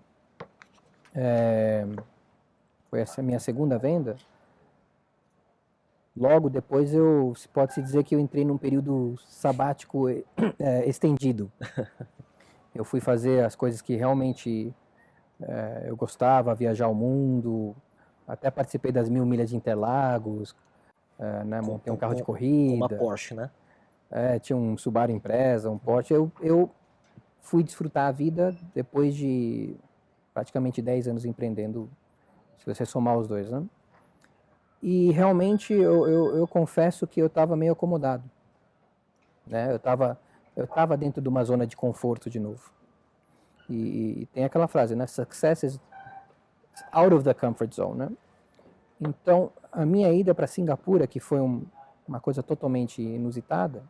Speaker 2: é, foi essa minha segunda venda. Logo depois eu pode se dizer que eu entrei num período sabático é, estendido. eu fui fazer as coisas que realmente é, eu gostava, viajar o mundo, até participei das mil milhas de Interlagos, é, né, montei um carro de corrida.
Speaker 1: Uma Porsche, né?
Speaker 2: É, tinha um Subaru Impreza, um Porsche. Eu, eu fui desfrutar a vida depois de praticamente 10 anos empreendendo, se você somar os dois, né? E realmente eu, eu, eu confesso que eu estava meio acomodado. Né? Eu estava eu tava dentro de uma zona de conforto de novo. E, e, tem aquela frase, né? Success is out of the comfort zone, né? Então, a minha ida para Singapura, que foi um, uma coisa totalmente inusitada,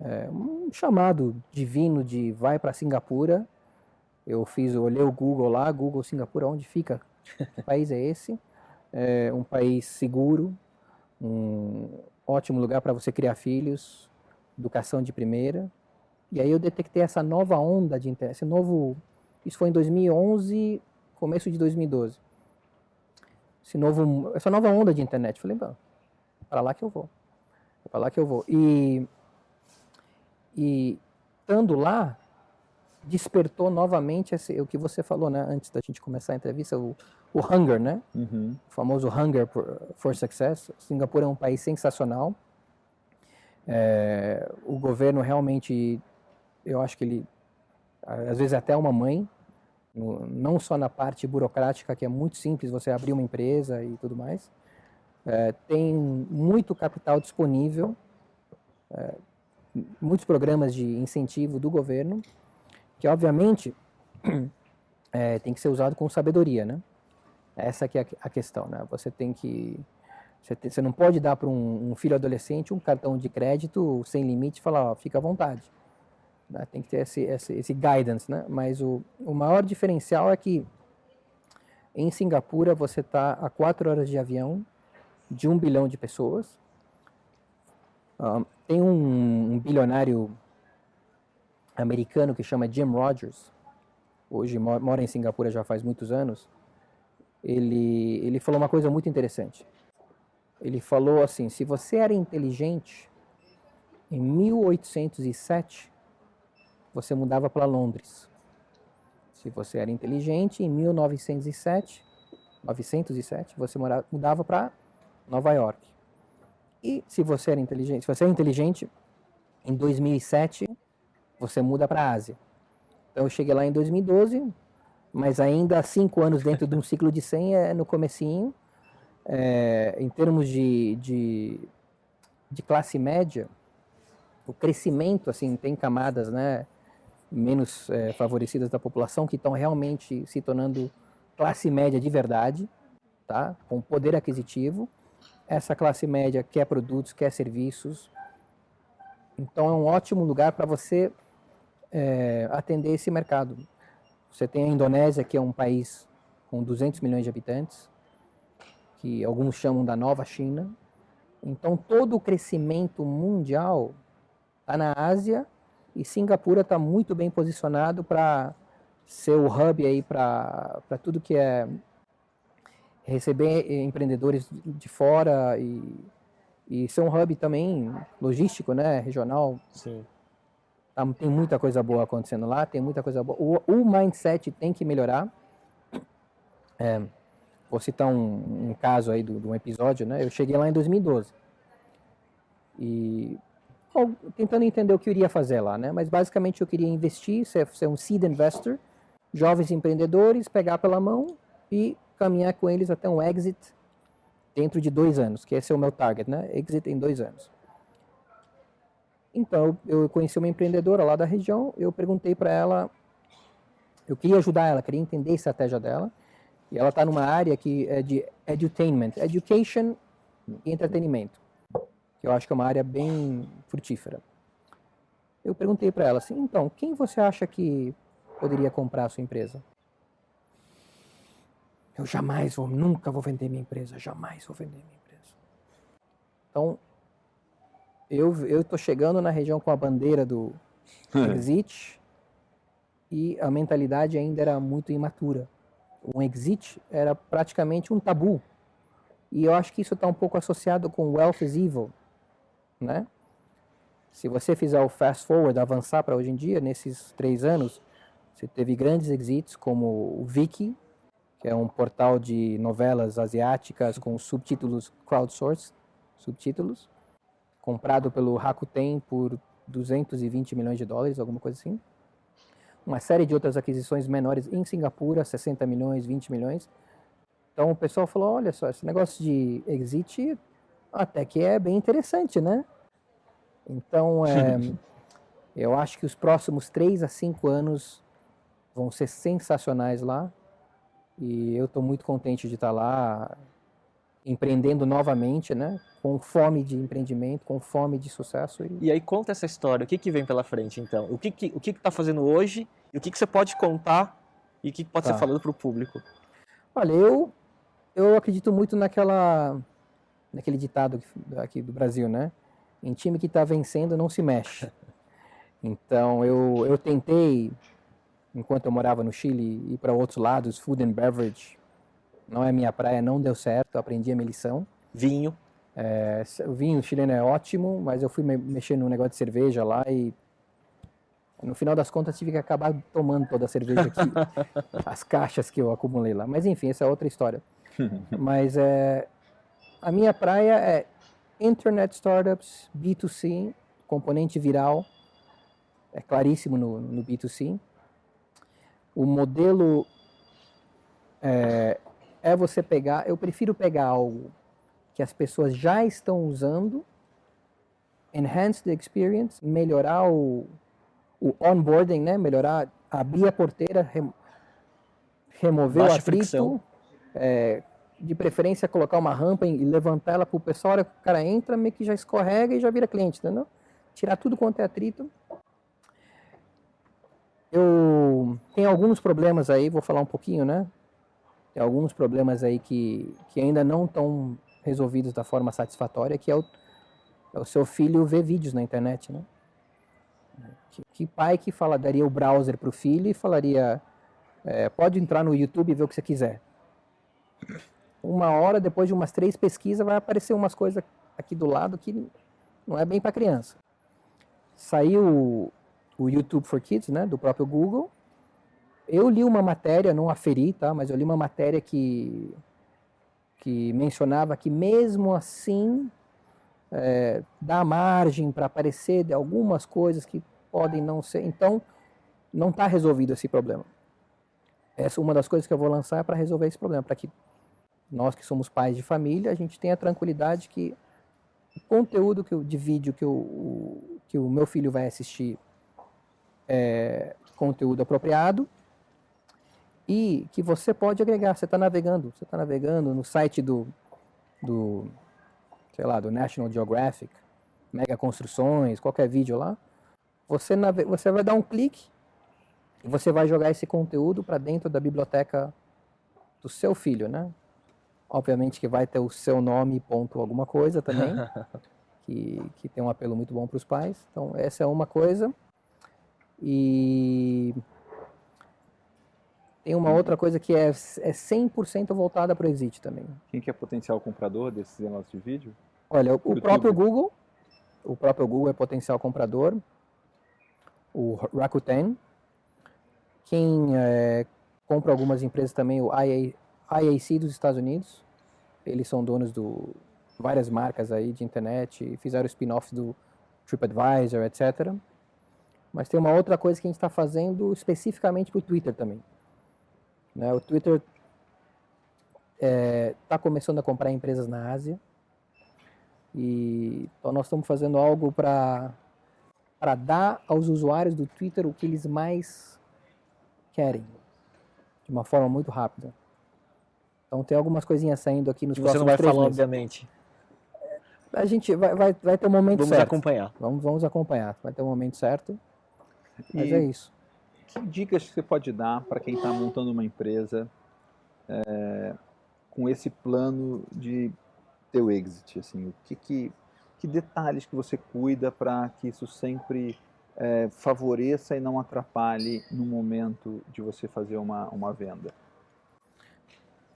Speaker 2: é, um chamado divino de vai para Singapura. Eu fiz, eu olhei o Google lá, Google Singapura, onde fica? Que país é esse? É um país seguro, um ótimo lugar para você criar filhos, educação de primeira. E aí eu detectei essa nova onda de interesse, esse novo, isso foi em 2011, começo de 2012. Esse novo, essa nova onda de internet. Falei, para lá que eu vou. É para lá que eu vou. E e estando lá, despertou novamente esse, o que você falou, né, antes da gente começar a entrevista, o, o hunger, né? Uhum. O famoso hunger for, for success. Singapura é um país sensacional. É, o governo realmente, eu acho que ele, às vezes até uma mãe, não só na parte burocrática, que é muito simples, você abrir uma empresa e tudo mais. É, tem muito capital disponível. É, muitos programas de incentivo do governo, que obviamente é, tem que ser usado com sabedoria, né? Essa que é a questão, né? Você tem que você, tem, você não pode dar para um, um, filho adolescente um cartão de crédito sem limite e falar, ó, fica à vontade. Né? Tem que ter esse, esse, esse, guidance, né? Mas o, o maior diferencial é que em Singapura você está a quatro horas de avião de um bilhão de pessoas. Um, tem um, um, bilionário americano que chama Jim Rogers, hoje mora em Singapura já faz muitos anos. Ele, ele falou uma coisa muito interessante. Ele falou assim: se você era inteligente em 1807, você mudava para Londres. Se você era inteligente em 1907, 907, você mudava para Nova York. E se você era inteligente, se você é inteligente, em 2007 você muda para a Ásia. Então eu cheguei lá em 2012, mas ainda cinco anos dentro de um ciclo de 100 é no comecinho. É, em termos de, de, de, classe média, o crescimento assim tem camadas, né, menos é, favorecidas da população que estão realmente se tornando classe média de verdade, tá, com poder aquisitivo essa classe média quer produtos, quer serviços. Então é um ótimo lugar para você é, atender esse mercado. Você tem a Indonésia, que é um país com 200 milhões de habitantes, que alguns chamam da nova China. Então todo o crescimento mundial está na Ásia e Singapura está muito bem posicionado para ser o hub aí para tudo que é receber empreendedores de fora e, e ser um hub também logístico, né, regional.
Speaker 1: Sim.
Speaker 2: Tá, tem muita coisa boa acontecendo lá, tem muita coisa boa. O, o mindset tem que melhorar. É, vou citar um, um caso aí de um episódio, né? Eu cheguei lá em 2012 e bom, tentando entender o que eu iria fazer lá, né? Mas basicamente eu queria investir, ser, ser um seed investor, jovens empreendedores, pegar pela mão e caminhar com eles até um exit dentro de dois anos, que esse é o meu target, né? Exit em dois anos. Então, eu conheci uma empreendedora lá da região, eu perguntei para ela, eu queria ajudar ela, queria entender a estratégia dela, e ela está numa área que é de edutainment, education e entretenimento, que eu acho que é uma área bem frutífera. Eu perguntei para ela assim, então, quem você acha que poderia comprar a sua empresa? Eu jamais vou, nunca vou vender minha empresa, jamais vou vender minha empresa. Então, eu eu estou chegando na região com a bandeira do exit e a mentalidade ainda era muito imatura. Um exit era praticamente um tabu. E eu acho que isso está um pouco associado com wealth is evil, né? Se você fizer o fast forward, avançar para hoje em dia, nesses três anos, você teve grandes exits como o Viki, que é um portal de novelas asiáticas com subtítulos crowdsourced, subtítulos, comprado pelo Rakuten por 220 milhões de dólares, alguma coisa assim. Uma série de outras aquisições menores em Singapura, 60 milhões, 20 milhões. Então o pessoal falou, olha só, esse negócio de exit até que é bem interessante, né? Então, é, eu acho que os próximos 3 a 5 anos vão ser sensacionais lá. E eu estou muito contente de estar tá lá empreendendo novamente, né? Com fome de empreendimento, com fome de sucesso.
Speaker 1: E, e aí conta essa história. O que, que vem pela frente, então? O que que o que está fazendo hoje? E o que, que você pode contar? E o que, que pode tá. ser falado para o público?
Speaker 2: Olha, eu eu acredito muito naquela naquele ditado aqui do Brasil, né? em time que está vencendo não se mexe. Então eu, eu tentei, enquanto eu morava no Chile, ir para outros lados, food and beverage. Não é minha praia, não deu certo, aprendi a minha lição.
Speaker 1: Vinho.
Speaker 2: É, o vinho chileno é ótimo, mas eu fui me mexer num negócio de cerveja lá e no final das contas tive que acabar tomando toda a cerveja aqui, as caixas que eu acumulei lá. Mas enfim, essa é outra história. mas é, a minha praia é Internet Startups, B2C, componente viral, é claríssimo no, no B2C. O modelo é, é você pegar, eu prefiro pegar algo que as pessoas já estão usando, enhance the experience, melhorar o, o onboarding, né? melhorar, abrir a porteira, rem, remover Baixa o atrito, é, de preferência colocar uma rampa e levantar ela para o pessoal, a hora que o cara entra, meio que já escorrega e já vira cliente, entendeu? Tirar tudo quanto é atrito. Eu tenho alguns problemas aí, vou falar um pouquinho, né? Alguns problemas aí que, que ainda não estão resolvidos da forma satisfatória, que é o, é o seu filho ver vídeos na internet, né? Que, que pai que fala, daria o browser para o filho e falaria, é, pode entrar no YouTube e ver o que você quiser uma hora, depois de umas três pesquisas, vai aparecer umas coisas aqui do lado que não é bem para criança. Saiu o YouTube for Kids, né, do próprio Google. Eu li uma matéria, não aferi, tá, mas eu li uma matéria que, que mencionava que mesmo assim é, dá margem para aparecer de algumas coisas que podem não ser. Então, não está resolvido esse problema. Essa é uma das coisas que eu vou lançar para resolver esse problema, para que nós que somos pais de família, a gente tem a tranquilidade que o conteúdo que eu, de vídeo que, eu, que o meu filho vai assistir é conteúdo apropriado e que você pode agregar. Você está navegando, você está navegando no site do, do, sei lá, do National Geographic, Mega Construções, qualquer vídeo lá. Você, você vai dar um clique e você vai jogar esse conteúdo para dentro da biblioteca do seu filho, né? Obviamente que vai ter o seu nome, ponto alguma coisa também, que, que tem um apelo muito bom para os pais. Então, essa é uma coisa. E tem uma outra coisa que é, é 100% voltada para o Exit também.
Speaker 3: Quem que é potencial comprador desses negócios de vídeo?
Speaker 2: Olha, o, próprio Google, o próprio Google é potencial comprador, o Rakuten, quem é, compra algumas empresas também, o IA, IAC dos Estados Unidos. Eles são donos de várias marcas aí de internet, fizeram spin-offs do TripAdvisor, etc. Mas tem uma outra coisa que a gente está fazendo especificamente para o Twitter também. Né? O Twitter está é, tá começando a comprar empresas na Ásia. E então nós estamos fazendo algo para para dar aos usuários do Twitter o que eles mais querem, de uma forma muito rápida. Então tem algumas coisinhas saindo aqui nos
Speaker 1: e
Speaker 2: próximos
Speaker 1: Você não vai falar,
Speaker 2: meses.
Speaker 1: obviamente.
Speaker 2: A gente vai, vai, vai ter um momento
Speaker 1: vamos
Speaker 2: certo.
Speaker 1: Vamos acompanhar.
Speaker 2: Vamos, vamos acompanhar. Vai ter um momento certo. Mas e é isso.
Speaker 3: Que dicas você pode dar para quem está montando uma empresa é, com esse plano de ter o exit? Assim, o que, que, que detalhes que você cuida para que isso sempre é, favoreça e não atrapalhe no momento de você fazer uma, uma venda?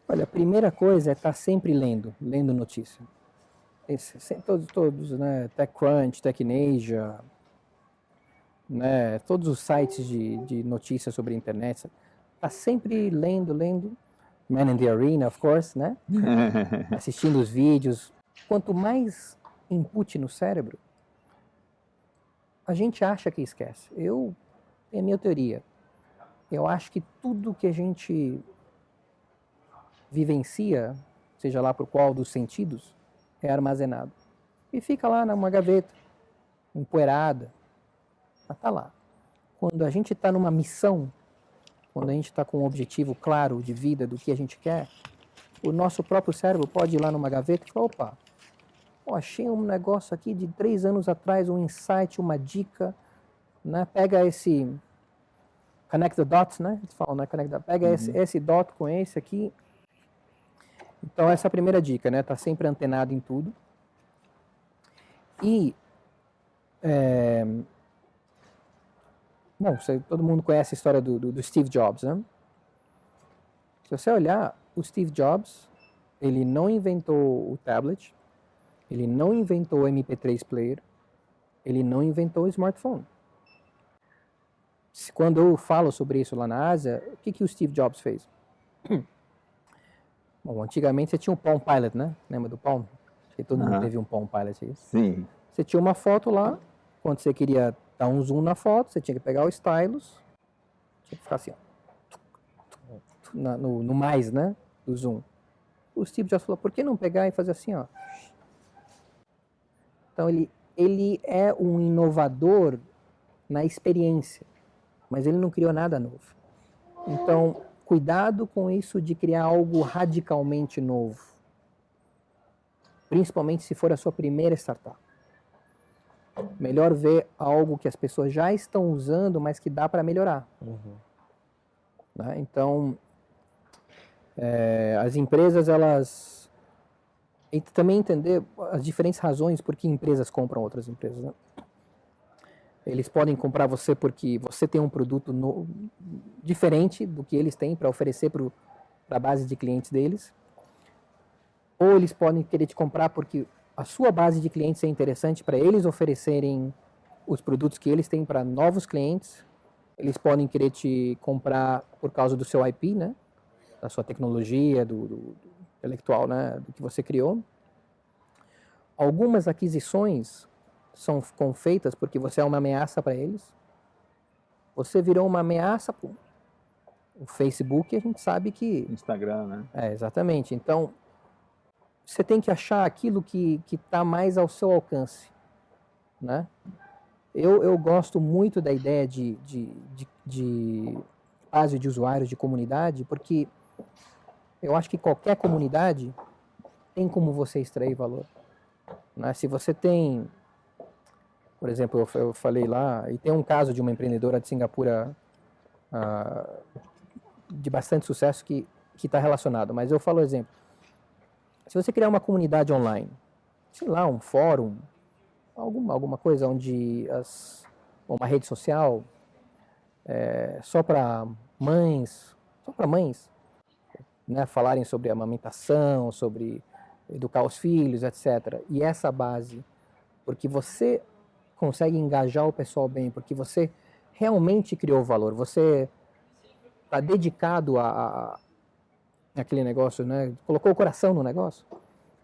Speaker 2: Olha, a primeira coisa é estar tá sempre lendo, lendo notícia. Esse, todos, todos, né? TechCrunch, TechNasia, né? Todos os sites de, de notícias sobre a internet. Está sempre lendo, lendo. Man in the Arena, of course, né? Assistindo os vídeos. Quanto mais input no cérebro, a gente acha que esquece. Eu, é minha teoria. Eu acho que tudo que a gente vivencia, seja lá por qual dos sentidos, é armazenado. E fica lá numa gaveta, empoeirada. Mas tá lá. Quando a gente está numa missão, quando a gente está com um objetivo claro de vida, do que a gente quer, o nosso próprio cérebro pode ir lá numa gaveta e falar, opa, oh, achei um negócio aqui de três anos atrás, um insight, uma dica, né? Pega esse connect the dots, né? Eles falam, né? Connect the, pega uhum. esse, esse dot com esse aqui. Então essa é a primeira dica, né? Tá sempre antenado em tudo. E é, bom, você, todo mundo conhece a história do, do, do Steve Jobs, né? Se você olhar, o Steve Jobs, ele não inventou o tablet, ele não inventou o MP3 player, ele não inventou o smartphone. Quando eu falo sobre isso lá na Ásia, o que, que o Steve Jobs fez? Bom, antigamente você tinha um Palm Pilot, né? Lembra do Palm? que todo mundo teve um Palm Pilot aí.
Speaker 3: Sim.
Speaker 2: Você tinha uma foto lá, quando você queria dar um zoom na foto, você tinha que pegar o stylus, tinha que ficar assim, ó, na, no, no mais, né? Do zoom. O Steve Jobs falou, por que não pegar e fazer assim, ó? Então ele, ele é um inovador na experiência, mas ele não criou nada novo. Então, cuidado com isso de criar algo radicalmente novo. Principalmente se for a sua primeira startup. Melhor ver algo que as pessoas já estão usando, mas que dá para melhorar. Uhum. Né? Então, é, as empresas, elas e também entender as diferentes razões por que empresas compram outras empresas. Né? Eles podem comprar você porque você tem um produto no, diferente do que eles têm para oferecer para a base de clientes deles. Ou eles podem querer te comprar porque a sua base de clientes é interessante para eles oferecerem os produtos que eles têm para novos clientes. Eles podem querer te comprar por causa do seu IP, né? da sua tecnologia, do, do intelectual né, do que você criou. Algumas aquisições são feitas porque você é uma ameaça para eles. Você virou uma ameaça para o Facebook, a gente sabe que
Speaker 3: Instagram, né?
Speaker 2: É, exatamente. Então, você tem que achar aquilo que está mais ao seu alcance, né? Eu, eu gosto muito da ideia de, de, de, de base de usuários, de comunidade, porque eu acho que qualquer comunidade tem como você extrair valor. Né? Se você tem, por exemplo, eu, eu, falei lá, e tem um caso de uma empreendedora de Singapura uh, de bastante sucesso que está relacionado, mas eu falo exemplo. Se você criar uma comunidade online, sei lá, um fórum, alguma, alguma coisa onde as, uma rede social é, só para mães, só para mães, né, falarem sobre amamentação, sobre educar os filhos, etc. E essa base, porque você consegue engajar o pessoal bem, porque você realmente criou valor, você está dedicado a, a, aquele negócio, né? colocou o coração no negócio,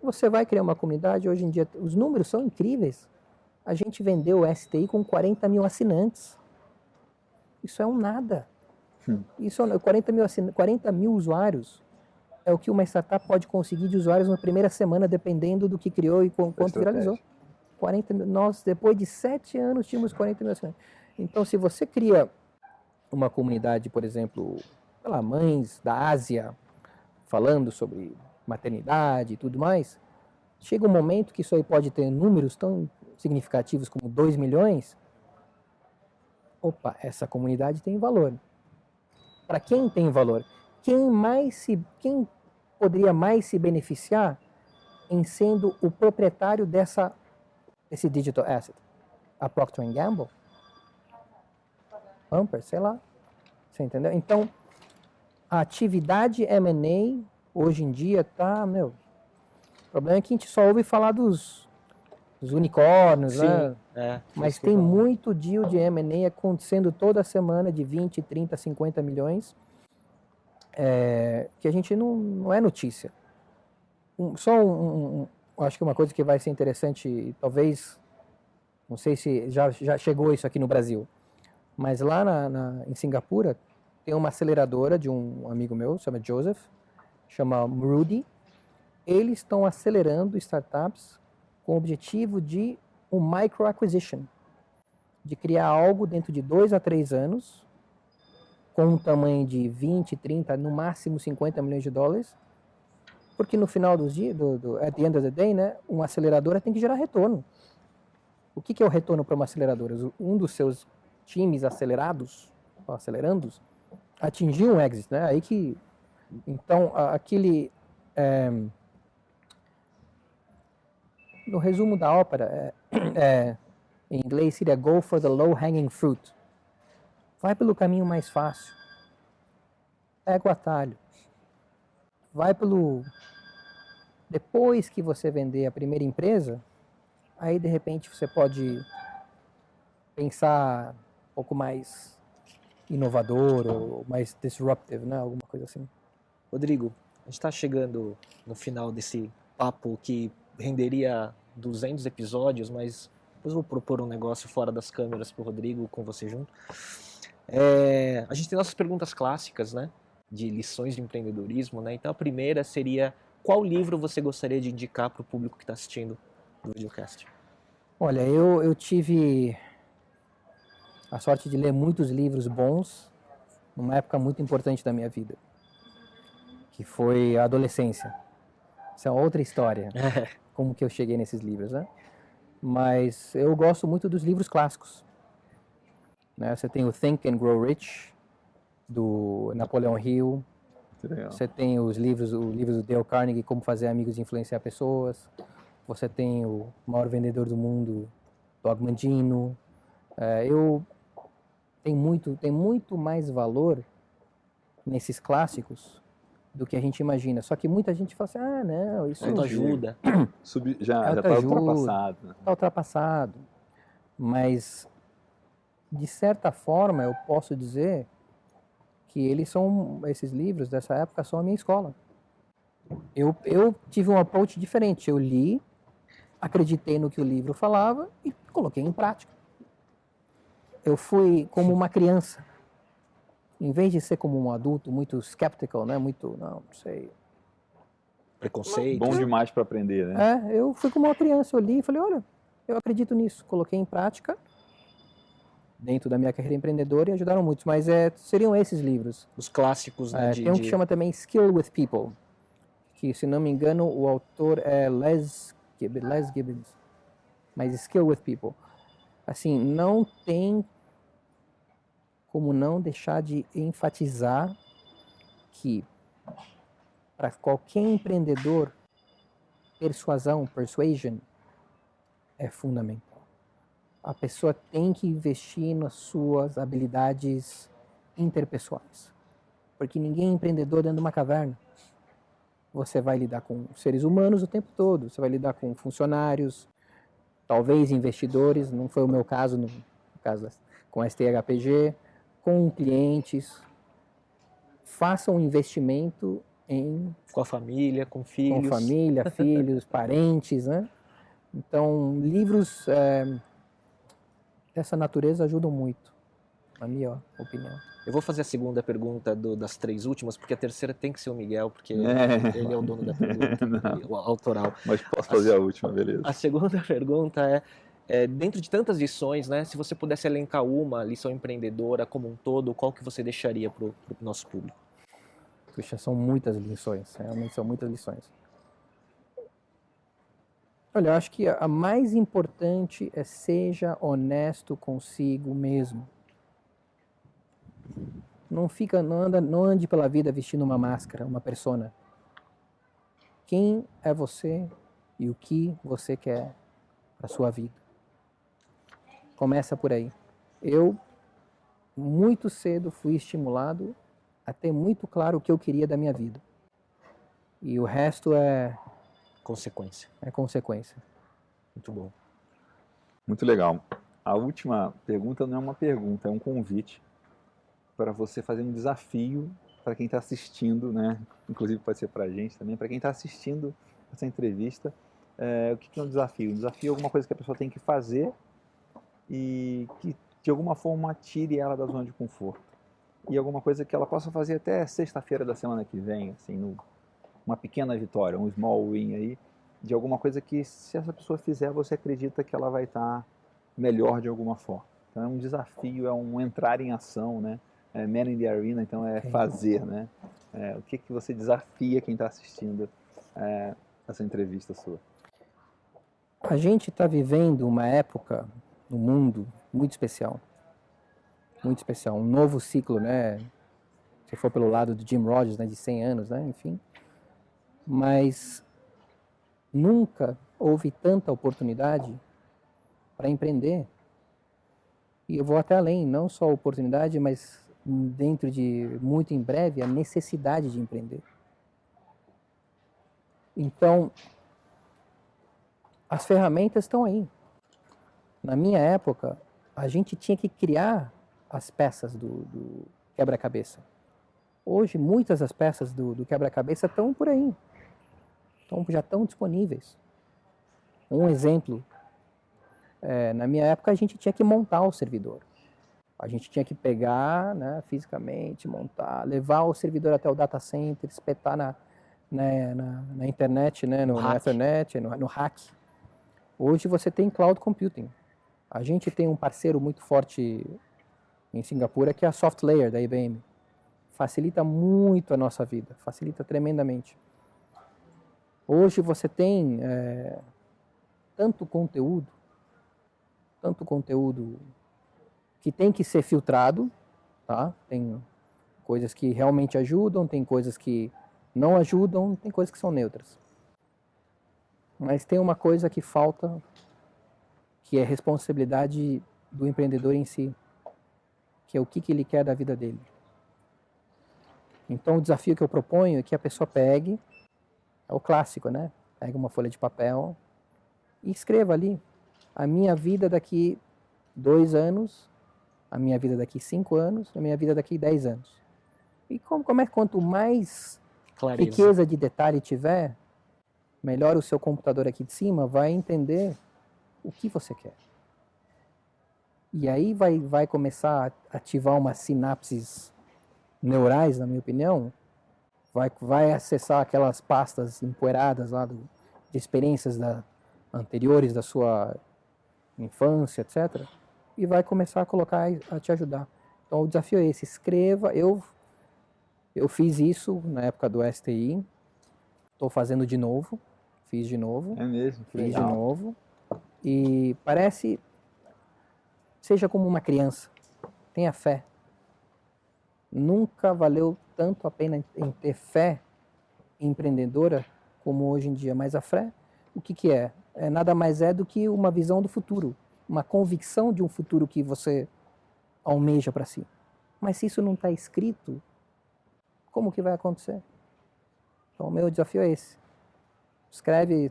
Speaker 2: você vai criar uma comunidade. Hoje em dia, os números são incríveis. A gente vendeu o STI com 40 mil assinantes. Isso é um nada. Hum. Isso é 40 mil, 40 mil usuários é o que uma startup pode conseguir de usuários na primeira semana, dependendo do que criou e quanto viralizou. 40 mil, nós, depois de sete anos, tínhamos 40 mil assinantes. Então, se você cria uma comunidade, por exemplo, sei lá, mães da Ásia, falando sobre maternidade e tudo mais, chega um momento que isso aí pode ter números tão significativos como 2 milhões. Opa, essa comunidade tem valor. Para quem tem valor? Quem mais se, quem poderia mais se beneficiar em sendo o proprietário dessa esse digital asset? A Procter Gamble? Amper, sei lá. Você entendeu? Então, a atividade M&A hoje em dia tá, meu. O problema é que a gente só ouve falar dos, dos unicórnios, Sim, né? É, Mas tem muito deal de M&A acontecendo toda semana de 20, 30, 50 milhões, é, que a gente não, não é notícia. Um, só um, um, acho que uma coisa que vai ser interessante, talvez, não sei se já, já chegou isso aqui no Brasil, mas lá na, na, em Singapura tem uma aceleradora de um amigo meu, chama Joseph, chama Rudy. Eles estão acelerando startups com o objetivo de um micro acquisition, de criar algo dentro de dois a três anos, com um tamanho de 20, 30, no máximo 50 milhões de dólares, porque no final dos dias, do, do, at the end of the day, né, uma aceleradora tem que gerar retorno. O que, que é o retorno para uma aceleradora? Um dos seus times acelerados, acelerandos, atingir um exit, né? Aí que então aquele é, no resumo da ópera é, é, em inglês seria go for the low hanging fruit. Vai pelo caminho mais fácil. Pega o atalho. Vai pelo depois que você vender a primeira empresa, aí de repente você pode pensar um pouco mais inovador ou mais disruptive, né? Alguma coisa assim.
Speaker 1: Rodrigo, a gente está chegando no final desse papo que renderia 200 episódios, mas depois vou propor um negócio fora das câmeras para o Rodrigo, com você junto. É, a gente tem nossas perguntas clássicas, né? De lições de empreendedorismo, né? Então a primeira seria: qual livro você gostaria de indicar para o público que está assistindo o videocast?
Speaker 2: Olha, eu, eu tive a sorte de ler muitos livros bons numa época muito importante da minha vida, que foi a adolescência. Isso é outra história, como que eu cheguei nesses livros, né? Mas eu gosto muito dos livros clássicos. Né? Você tem o Think and Grow Rich, do Napoleão Hill. Você tem os livros, o livro do Dale Carnegie, Como Fazer Amigos e Influenciar Pessoas. Você tem o Maior Vendedor do Mundo, do Agmandino. É, eu tem muito, tem muito mais valor nesses clássicos do que a gente imagina. Só que muita gente fala assim, ah, não, isso
Speaker 1: ajuda.
Speaker 3: Sub, já está ultrapassado. Está
Speaker 2: ultrapassado. Mas, de certa forma, eu posso dizer que eles são, esses livros dessa época são a minha escola. Eu, eu tive um approach diferente. Eu li, acreditei no que o livro falava e coloquei em prática eu fui como uma criança. Em vez de ser como um adulto muito skeptical, né? Muito, não, não sei.
Speaker 1: Preconceito.
Speaker 3: Bom demais para aprender, né?
Speaker 2: É, eu fui como uma criança, eu li e falei, olha, eu acredito nisso. Coloquei em prática dentro da minha carreira empreendedora e ajudaram muitos. Mas é, seriam esses livros.
Speaker 1: Os clássicos, né?
Speaker 2: É,
Speaker 1: de,
Speaker 2: tem um
Speaker 1: de...
Speaker 2: que chama também Skill with People, que se não me engano o autor é Les Gibbons, Les Gibbons. Mas Skill with People. Assim, não tem como não deixar de enfatizar que para qualquer empreendedor, persuasão, persuasion, é fundamental. A pessoa tem que investir nas suas habilidades interpessoais. Porque ninguém é empreendedor dentro de uma caverna. Você vai lidar com seres humanos o tempo todo, você vai lidar com funcionários, talvez investidores, não foi o meu caso no, caso com a STHPG, com clientes, façam um investimento em
Speaker 1: com a família, com filhos,
Speaker 2: com família, filhos, parentes, né? Então livros é, dessa natureza ajudam muito, na minha opinião.
Speaker 1: Eu vou fazer a segunda pergunta do, das três últimas, porque a terceira tem que ser o Miguel, porque é. ele é o dono da pergunta, o autoral.
Speaker 3: Mas posso fazer a, a última, beleza.
Speaker 1: A segunda pergunta é é, dentro de tantas lições, né, se você pudesse elencar uma lição empreendedora como um todo, qual que você deixaria para o nosso público?
Speaker 2: Puxa, são muitas lições, realmente são muitas lições. Olha, eu acho que a mais importante é seja honesto consigo mesmo. Não fica, não, anda, não ande pela vida vestindo uma máscara, uma persona. Quem é você e o que você quer para sua vida? Começa por aí. Eu, muito cedo, fui estimulado a ter muito claro o que eu queria da minha vida. E o resto é.
Speaker 1: Consequência.
Speaker 2: É consequência.
Speaker 1: Muito bom.
Speaker 3: Muito legal. A última pergunta não é uma pergunta, é um convite para você fazer um desafio para quem está assistindo, né? Inclusive pode ser para a gente também, para quem está assistindo essa entrevista. É, o que é um desafio? Um desafio é alguma coisa que a pessoa tem que fazer e que de alguma forma tire ela da zona de conforto. E alguma coisa que ela possa fazer até sexta-feira da semana que vem, assim, no, uma pequena vitória, um small win aí, de alguma coisa que se essa pessoa fizer, você acredita que ela vai estar melhor de alguma forma. Então é um desafio, é um entrar em ação, né? É, Man in the Arena, então é fazer, né? É, o que, que você desafia quem está assistindo é, essa entrevista sua?
Speaker 2: A gente está vivendo uma época no mundo muito especial. Muito especial. Um novo ciclo, né? Se for pelo lado do Jim Rogers, né? De 100 anos, né? Enfim. Mas nunca houve tanta oportunidade para empreender. E eu vou até além, não só a oportunidade, mas dentro de muito em breve a necessidade de empreender. Então, as ferramentas estão aí. Na minha época, a gente tinha que criar as peças do, do quebra-cabeça. Hoje, muitas das peças do, do quebra-cabeça estão por aí. Então, já estão disponíveis. Um exemplo, é, na minha época a gente tinha que montar o servidor. A gente tinha que pegar né, fisicamente, montar, levar o servidor até o data center, espetar na, né, na, na internet, né, no, no no, no hack. Hoje você tem cloud computing. A gente tem um parceiro muito forte em Singapura que é a SoftLayer da IBM. Facilita muito a nossa vida, facilita tremendamente. Hoje você tem é, tanto conteúdo, tanto conteúdo que tem que ser filtrado, tá? Tem coisas que realmente ajudam, tem coisas que não ajudam, tem coisas que são neutras. Mas tem uma coisa que falta, que é responsabilidade do empreendedor em si, que é o que, que ele quer da vida dele. Então o desafio que eu proponho é que a pessoa pegue é o clássico, né? Pega uma folha de papel e escreva ali a minha vida daqui dois anos, a minha vida daqui cinco anos, a minha vida daqui dez anos. E como, como é quanto mais Clareza. riqueza de detalhe tiver, melhor o seu computador aqui de cima vai entender o que você quer. E aí vai, vai começar a ativar umas sinapses neurais, na minha opinião, vai, vai acessar aquelas pastas empoeiradas lá do, de experiências da, anteriores da sua infância, etc. E vai começar a colocar, a te ajudar. Então o desafio é esse, escreva, eu, eu fiz isso na época do STI, estou fazendo de novo, fiz de novo.
Speaker 3: É mesmo,
Speaker 2: Fiz legal. de novo. E parece, seja como uma criança, tenha fé. Nunca valeu tanto a pena em ter fé empreendedora como hoje em dia. Mas a fé, o que, que é? é? Nada mais é do que uma visão do futuro, uma convicção de um futuro que você almeja para si. Mas se isso não está escrito, como que vai acontecer? Então, o meu desafio é esse. Escreve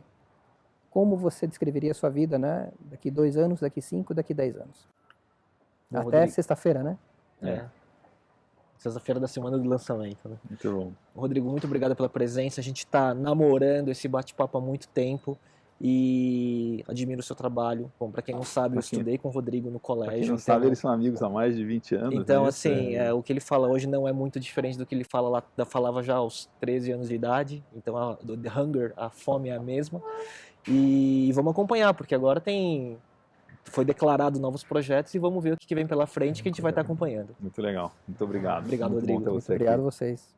Speaker 2: como você descreveria a sua vida, né? Daqui dois anos, daqui cinco, daqui dez anos. Bom, Até sexta-feira, né?
Speaker 1: É sexta-feira da semana do lançamento. Né?
Speaker 3: Muito bom.
Speaker 1: Rodrigo, muito obrigado pela presença. A gente está namorando esse bate-papo há muito tempo e admiro o seu trabalho. Bom, para quem não sabe, eu estudei com o Rodrigo no colégio. Pra quem
Speaker 3: não então... sabe, eles são amigos há mais de 20 anos.
Speaker 1: Então, né? assim, é... É, o que ele fala hoje não é muito diferente do que ele fala lá, falava já aos 13 anos de idade. Então, a, do The Hunger, a fome é a mesma. E vamos acompanhar, porque agora tem foi declarado novos projetos e vamos ver o que vem pela frente que a gente vai estar acompanhando.
Speaker 3: Muito legal. Muito obrigado.
Speaker 1: Obrigado, Muito Rodrigo.
Speaker 2: Muito obrigado a vocês.